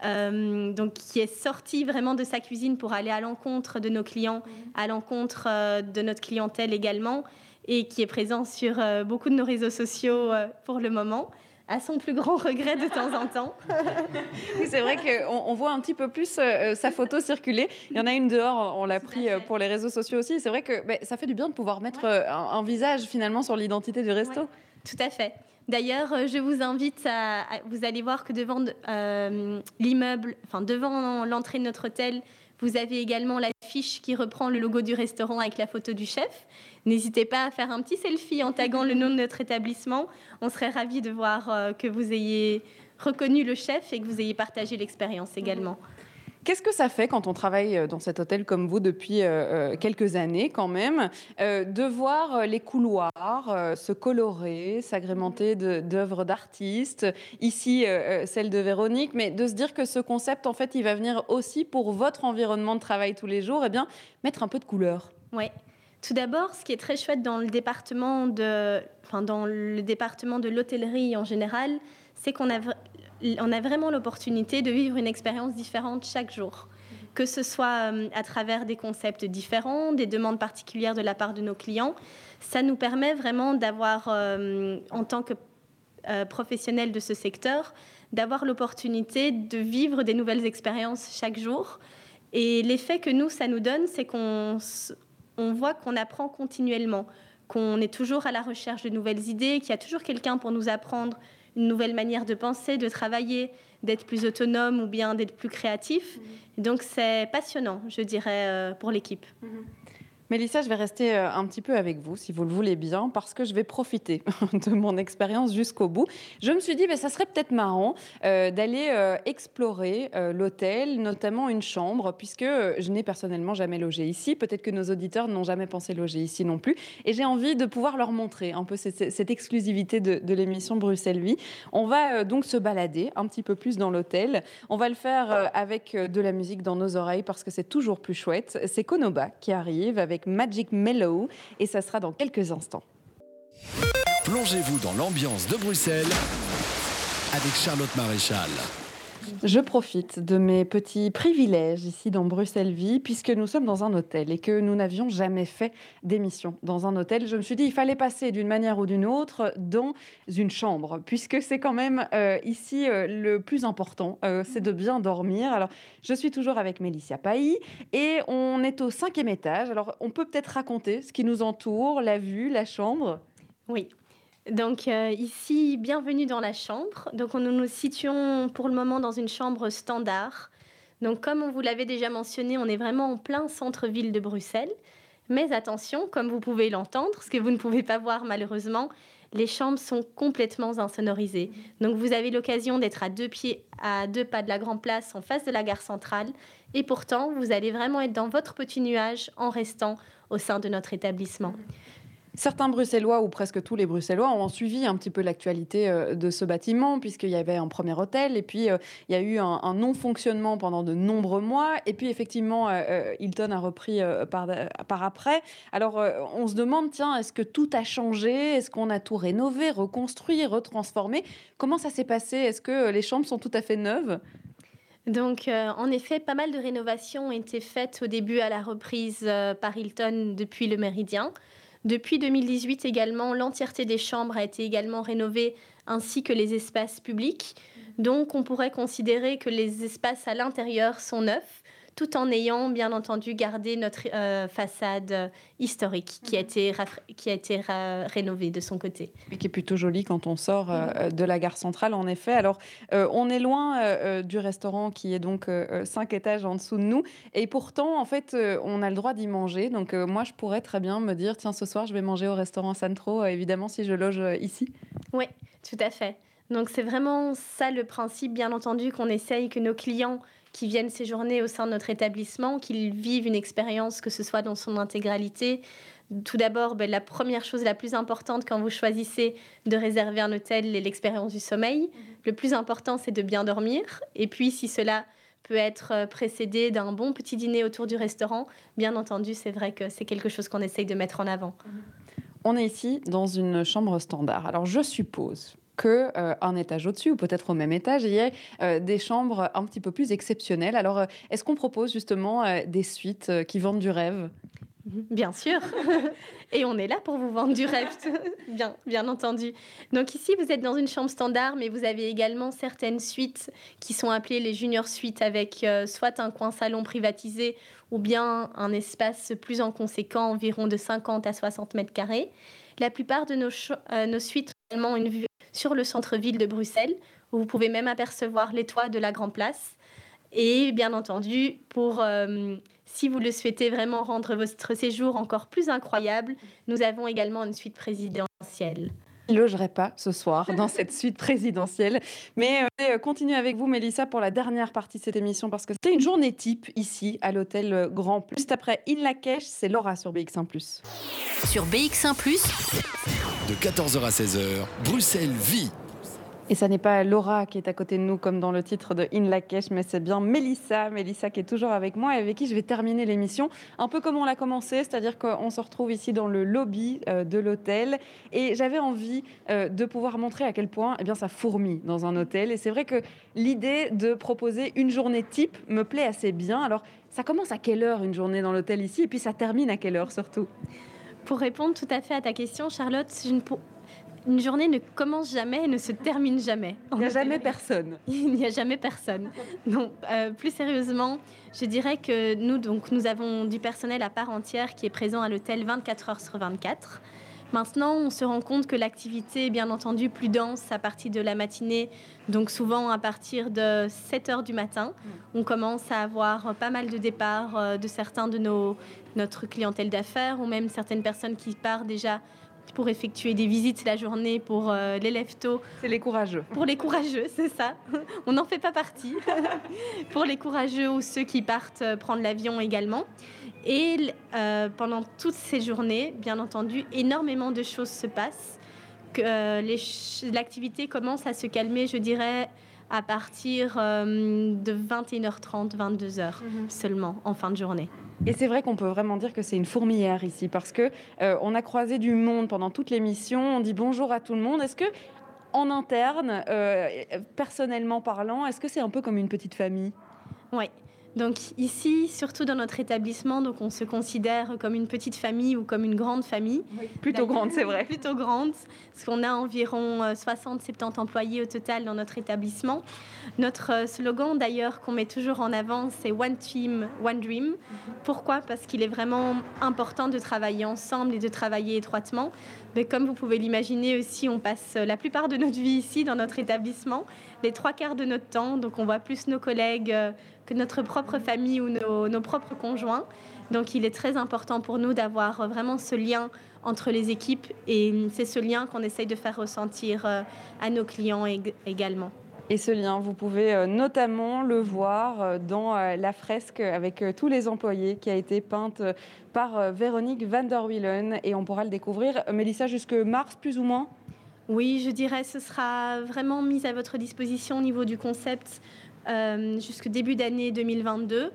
euh, donc qui est sorti vraiment de sa cuisine pour aller à l'encontre de nos clients, à l'encontre euh, de notre clientèle également, et qui est présent sur euh, beaucoup de nos réseaux sociaux pour le moment à son plus grand regret de temps en temps. oui, c'est vrai qu'on on voit un petit peu plus sa photo circuler. Il y en a une dehors, on l'a pris pour les réseaux sociaux aussi. C'est vrai que ben, ça fait du bien de pouvoir mettre un, visage finalement sur l'identité du resto. tout à fait. D'ailleurs, euh, je vous invite à, Vous allez voir que devant euh, l'immeuble, enfin devant l'entrée de notre hôtel, vous avez également l'affiche qui reprend le logo du restaurant avec la photo du chef. N'hésitez pas à faire un petit selfie en taguant le nom de notre établissement. On serait ravis de voir euh, que vous ayez reconnu le chef et que vous ayez partagé l'expérience également. Qu'est-ce que ça fait quand on travaille euh, dans cet hôtel comme vous depuis euh, euh, quelques années quand même, de voir les couloirs se colorer, s'agrémenter d'œuvres d'artistes, ici celle de Véronique, mais de se dire que ce concept, en fait, il va venir aussi pour votre environnement de travail tous les jours, et eh bien, mettre un peu de couleur. Oui. Tout d'abord, ce qui est très chouette dans le département de, enfin, dans le département de l'hôtellerie en général, c'est qu'on a on a vraiment l'opportunité de vivre une expérience différente chaque jour que ce soit euh, à travers des concepts différents, des demandes particulières de la part de nos clients. Ça nous permet vraiment d'avoir, euh, en tant que euh, professionnels de ce secteur, d'avoir l'opportunité de vivre des nouvelles expériences chaque jour. Et l'effet que nous, ça nous donne, c'est qu'on on voit qu'on apprend continuellement, qu'on est toujours à la recherche de nouvelles idées, qu'il y a toujours quelqu'un pour nous apprendre une nouvelle manière de penser, de travailler, d'être plus autonome ou bien d'être plus créatif. Mhm. Donc c'est passionnant, je dirais, euh, pour l'équipe. Mhm. Mélissa, je vais rester euh, un petit peu avec vous, si vous le voulez bien, parce que je vais profiter de mon expérience jusqu'au bout. Je me suis dit, ben, ça serait peut-être marrant euh, d'aller euh, explorer l'hôtel, notamment une chambre, puisque je n'ai personnellement jamais logé ici. Peut-être que nos auditeurs n'ont jamais pensé loger ici non plus. Et j'ai envie de pouvoir leur montrer un peu cette, exclusivité de, de l'émission Bruxelles Vie. On va donc se balader un petit peu plus dans l'hôtel. On va le faire avec de la musique dans nos oreilles, parce que c'est toujours plus chouette. C'est Konoba qui arrive avec Magic Mellow et ça sera dans quelques instants. Plongez-vous dans l'ambiance de Bruxelles avec Charlotte Maréchal. Je profite de mes petits privilèges ici dans Bruxelles Vie, puisque nous sommes dans un hôtel et que nous n'avions jamais fait d'émission dans un hôtel. Je me suis dit, il fallait passer d'une manière ou d'une autre dans une chambre, puisque c'est quand même euh, ici euh, le plus important, euh, c'est de bien dormir. Alors, je suis toujours avec Mélicia Pailly et on est au cinquième étage. Alors, on peut peut-être raconter ce qui nous entoure, la vue, la chambre? Oui, donc euh, ici, bienvenue dans la chambre. Donc nous nous situons pour le moment dans une chambre standard. Donc comme on vous l'avait déjà mentionné, on est vraiment en plein centre-ville de Bruxelles. Mais attention, comme vous pouvez l'entendre, ce que vous ne pouvez pas voir malheureusement, les chambres sont complètement insonorisées. Donc vous avez l'occasion d'être à deux pieds, à deux pas de la Grand Place, en face de la gare centrale. Et pourtant, vous allez vraiment être dans votre petit nuage en restant au sein de notre établissement. Certains Bruxellois, ou presque tous les Bruxellois, ont suivi un petit peu l'actualité euh, de ce bâtiment, puisqu'il y avait un premier hôtel, et puis euh, il y a eu un, non-fonctionnement pendant de nombreux mois, et puis effectivement, euh, Hilton a repris par, par, après. Alors, on se demande, tiens, est-ce que tout a changé? Est-ce qu'on a tout rénové, reconstruit, retransformé? Comment ça s'est passé? Est-ce que les chambres sont tout à fait neuves? Donc, en effet, pas mal de rénovations ont été faites au début à la reprise par Hilton depuis le Méridien. Depuis 2018 également, l'entièreté des chambres a été également rénovée, ainsi que les espaces publics. Donc on pourrait considérer que les espaces à l'intérieur sont neufs tout en ayant bien entendu gardé notre euh, façade euh, historique qui a mhm. été, qui a été rénovée de son côté. Et qui est plutôt jolie quand on sort euh, de la gare centrale, en effet. Alors, on est loin du restaurant qui est donc cinq étages en dessous de nous. Et pourtant, en fait, on a le droit d'y manger. Donc, moi, je pourrais très bien me dire, tiens, ce soir, je vais manger au restaurant Santro, évidemment, si je loge ici. Oui, tout à fait. Donc, c'est vraiment ça le principe, bien entendu, qu'on essaye que nos clients qui viennent séjourner au sein de notre établissement, qu'ils vivent une expérience, que ce soit dans son intégralité. Tout d'abord, ben, la première chose la plus importante quand vous choisissez de réserver un hôtel est l'expérience du sommeil. Le plus important, c'est de bien dormir. Et puis, si cela peut être euh, précédé d'un bon petit dîner autour du restaurant, bien entendu, c'est vrai que c'est quelque chose qu'on essaye de mettre en avant. On est ici dans une chambre standard. Alors, je suppose que euh, un étage au-dessus ou peut-être au même étage, il y a euh, des chambres un petit peu plus exceptionnelles. Alors, euh, est-ce qu'on propose justement des suites qui vendent du rêve? Bien sûr. Et on est là pour vous vendre du rêve, bien, bien entendu. Donc ici, vous êtes dans une chambre standard, mais vous avez également certaines suites qui sont appelées les junior suites avec soit un coin salon privatisé ou bien un espace plus en conséquent, environ de 50 à 60 mètres carrés. La plupart de nos, nos suites ont également une vue sur le centre-ville de Bruxelles, où vous pouvez même apercevoir les toits de la Grand Place. Et bien entendu, pour euh, si vous le souhaitez vraiment rendre votre séjour encore plus incroyable, nous avons également une suite présidentielle. Je ne logerai pas ce soir dans cette suite présidentielle. Mais euh, je vais continuer avec vous, Mélissa, pour la dernière partie de cette émission, parce que c'était une journée type ici, à l'hôtel Grand Plus. Juste après In Lakesh, c'est Laura sur BX1 ⁇ Sur BX1 ⁇ de 14h à 16h, Bruxelles vit. Et ça n'est pas Laura qui est à côté de nous comme dans le titre de In Lakesh, mais c'est bien Mélissa, Mélissa qui est toujours avec moi et avec qui je vais terminer l'émission. Un peu comme on l'a commencé, c'est-à-dire qu'on se retrouve ici dans le lobby euh, de l'hôtel. Et j'avais envie euh, de pouvoir montrer à quel point eh bien, ça fourmille dans un hôtel. Et c'est vrai que l'idée de proposer une journée type me plaît assez bien. Alors ça commence à quelle heure une journée dans l'hôtel ici? Et puis ça termine à quelle heure surtout? Pour répondre tout à fait à ta question, Charlotte, une, journée ne commence jamais et ne se termine jamais. Il n'y a jamais personne. Il n'y a jamais personne. Donc, euh, plus sérieusement, je dirais que nous, donc, nous avons du personnel à part entière qui est présent à l'hôtel 24 heures sur 24. Maintenant, on se rend compte que l'activité est bien entendu plus dense à partir de la matinée, donc souvent à partir de 7 heures du matin. On commence à avoir pas mal de départs euh, de certains de nos, notre clientèle d'affaires ou même certaines personnes qui partent déjà pour effectuer des visites la journée pour euh, l'élève tôt. C'est les courageux. Pour les courageux, c'est ça. On n'en fait pas partie. pour les courageux ou ceux qui partent euh, prendre l'avion également. Et euh, pendant toutes ces journées, bien entendu, énormément de choses se passent. Que l'activité commence à se calmer, je dirais, à partir de 21h30, 22h mhm. seulement en fin de journée. Et c'est vrai qu'on peut vraiment dire que c'est une fourmilière ici parce que euh, on a croisé du monde pendant toute l'émission. On dit bonjour à tout le monde. Est-ce que en interne, euh, personnellement parlant, est-ce que c'est un peu comme une petite famille? Oui, donc ici, surtout dans notre établissement, donc on se considère comme une petite famille ou comme une grande famille. plutôt grande, c'est vrai. Plutôt grande, parce qu'on a environ 60-70 euh, employés au total dans notre établissement. Notre euh, slogan d'ailleurs qu'on met toujours en avant, c'est One Team, One Dream. Pourquoi? Parce qu'il est vraiment important de travailler ensemble et de travailler étroitement. Mais comme vous pouvez l'imaginer aussi, on passe la plupart de notre vie ici dans notre établissement, les trois quarts de notre temps, donc on voit plus nos collègues euh, que notre propre famille ou nos, propres conjoints. Donc il est très important pour nous d'avoir vraiment ce lien entre les équipes et c'est ce lien qu'on essaye de faire ressentir euh, à nos clients également. Et ce lien, vous pouvez euh, notamment le voir euh, dans la fresque avec tous les employés qui a été peinte par Véronique van der Wielen et on pourra le découvrir, Mélissa, jusque mars plus ou moins? Oui, je dirais ce sera vraiment mis à votre disposition au niveau du concept euh, jusqu'au début d'année 2022.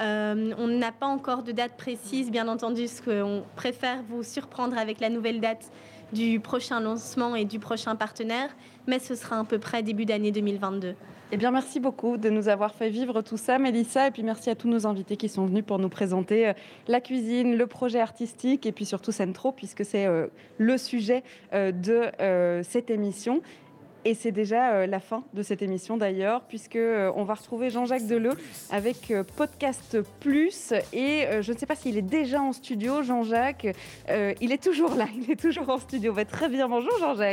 Euh, on n'a pas encore de date précise, bien entendu, parce qu'on préfère vous surprendre avec la nouvelle date du prochain lancement et du prochain partenaire, mais ce sera à peu près début d'année 2022. Eh bien, merci beaucoup de nous avoir fait vivre tout ça, Mélissa, et puis merci à tous nos invités qui sont venus pour nous présenter euh, la cuisine, le projet artistique, et puis surtout Centro, puisque c'est le sujet de cette émission. Et c'est déjà euh, la fin de cette émission d'ailleurs, puisque euh, on va retrouver Jean-Jacques Deleu avec euh, Podcast Plus. Et je ne sais pas s'il est déjà en studio, Jean-Jacques. il est toujours là, il est toujours en studio. Va très bien. Bonjour Jean-Jacques.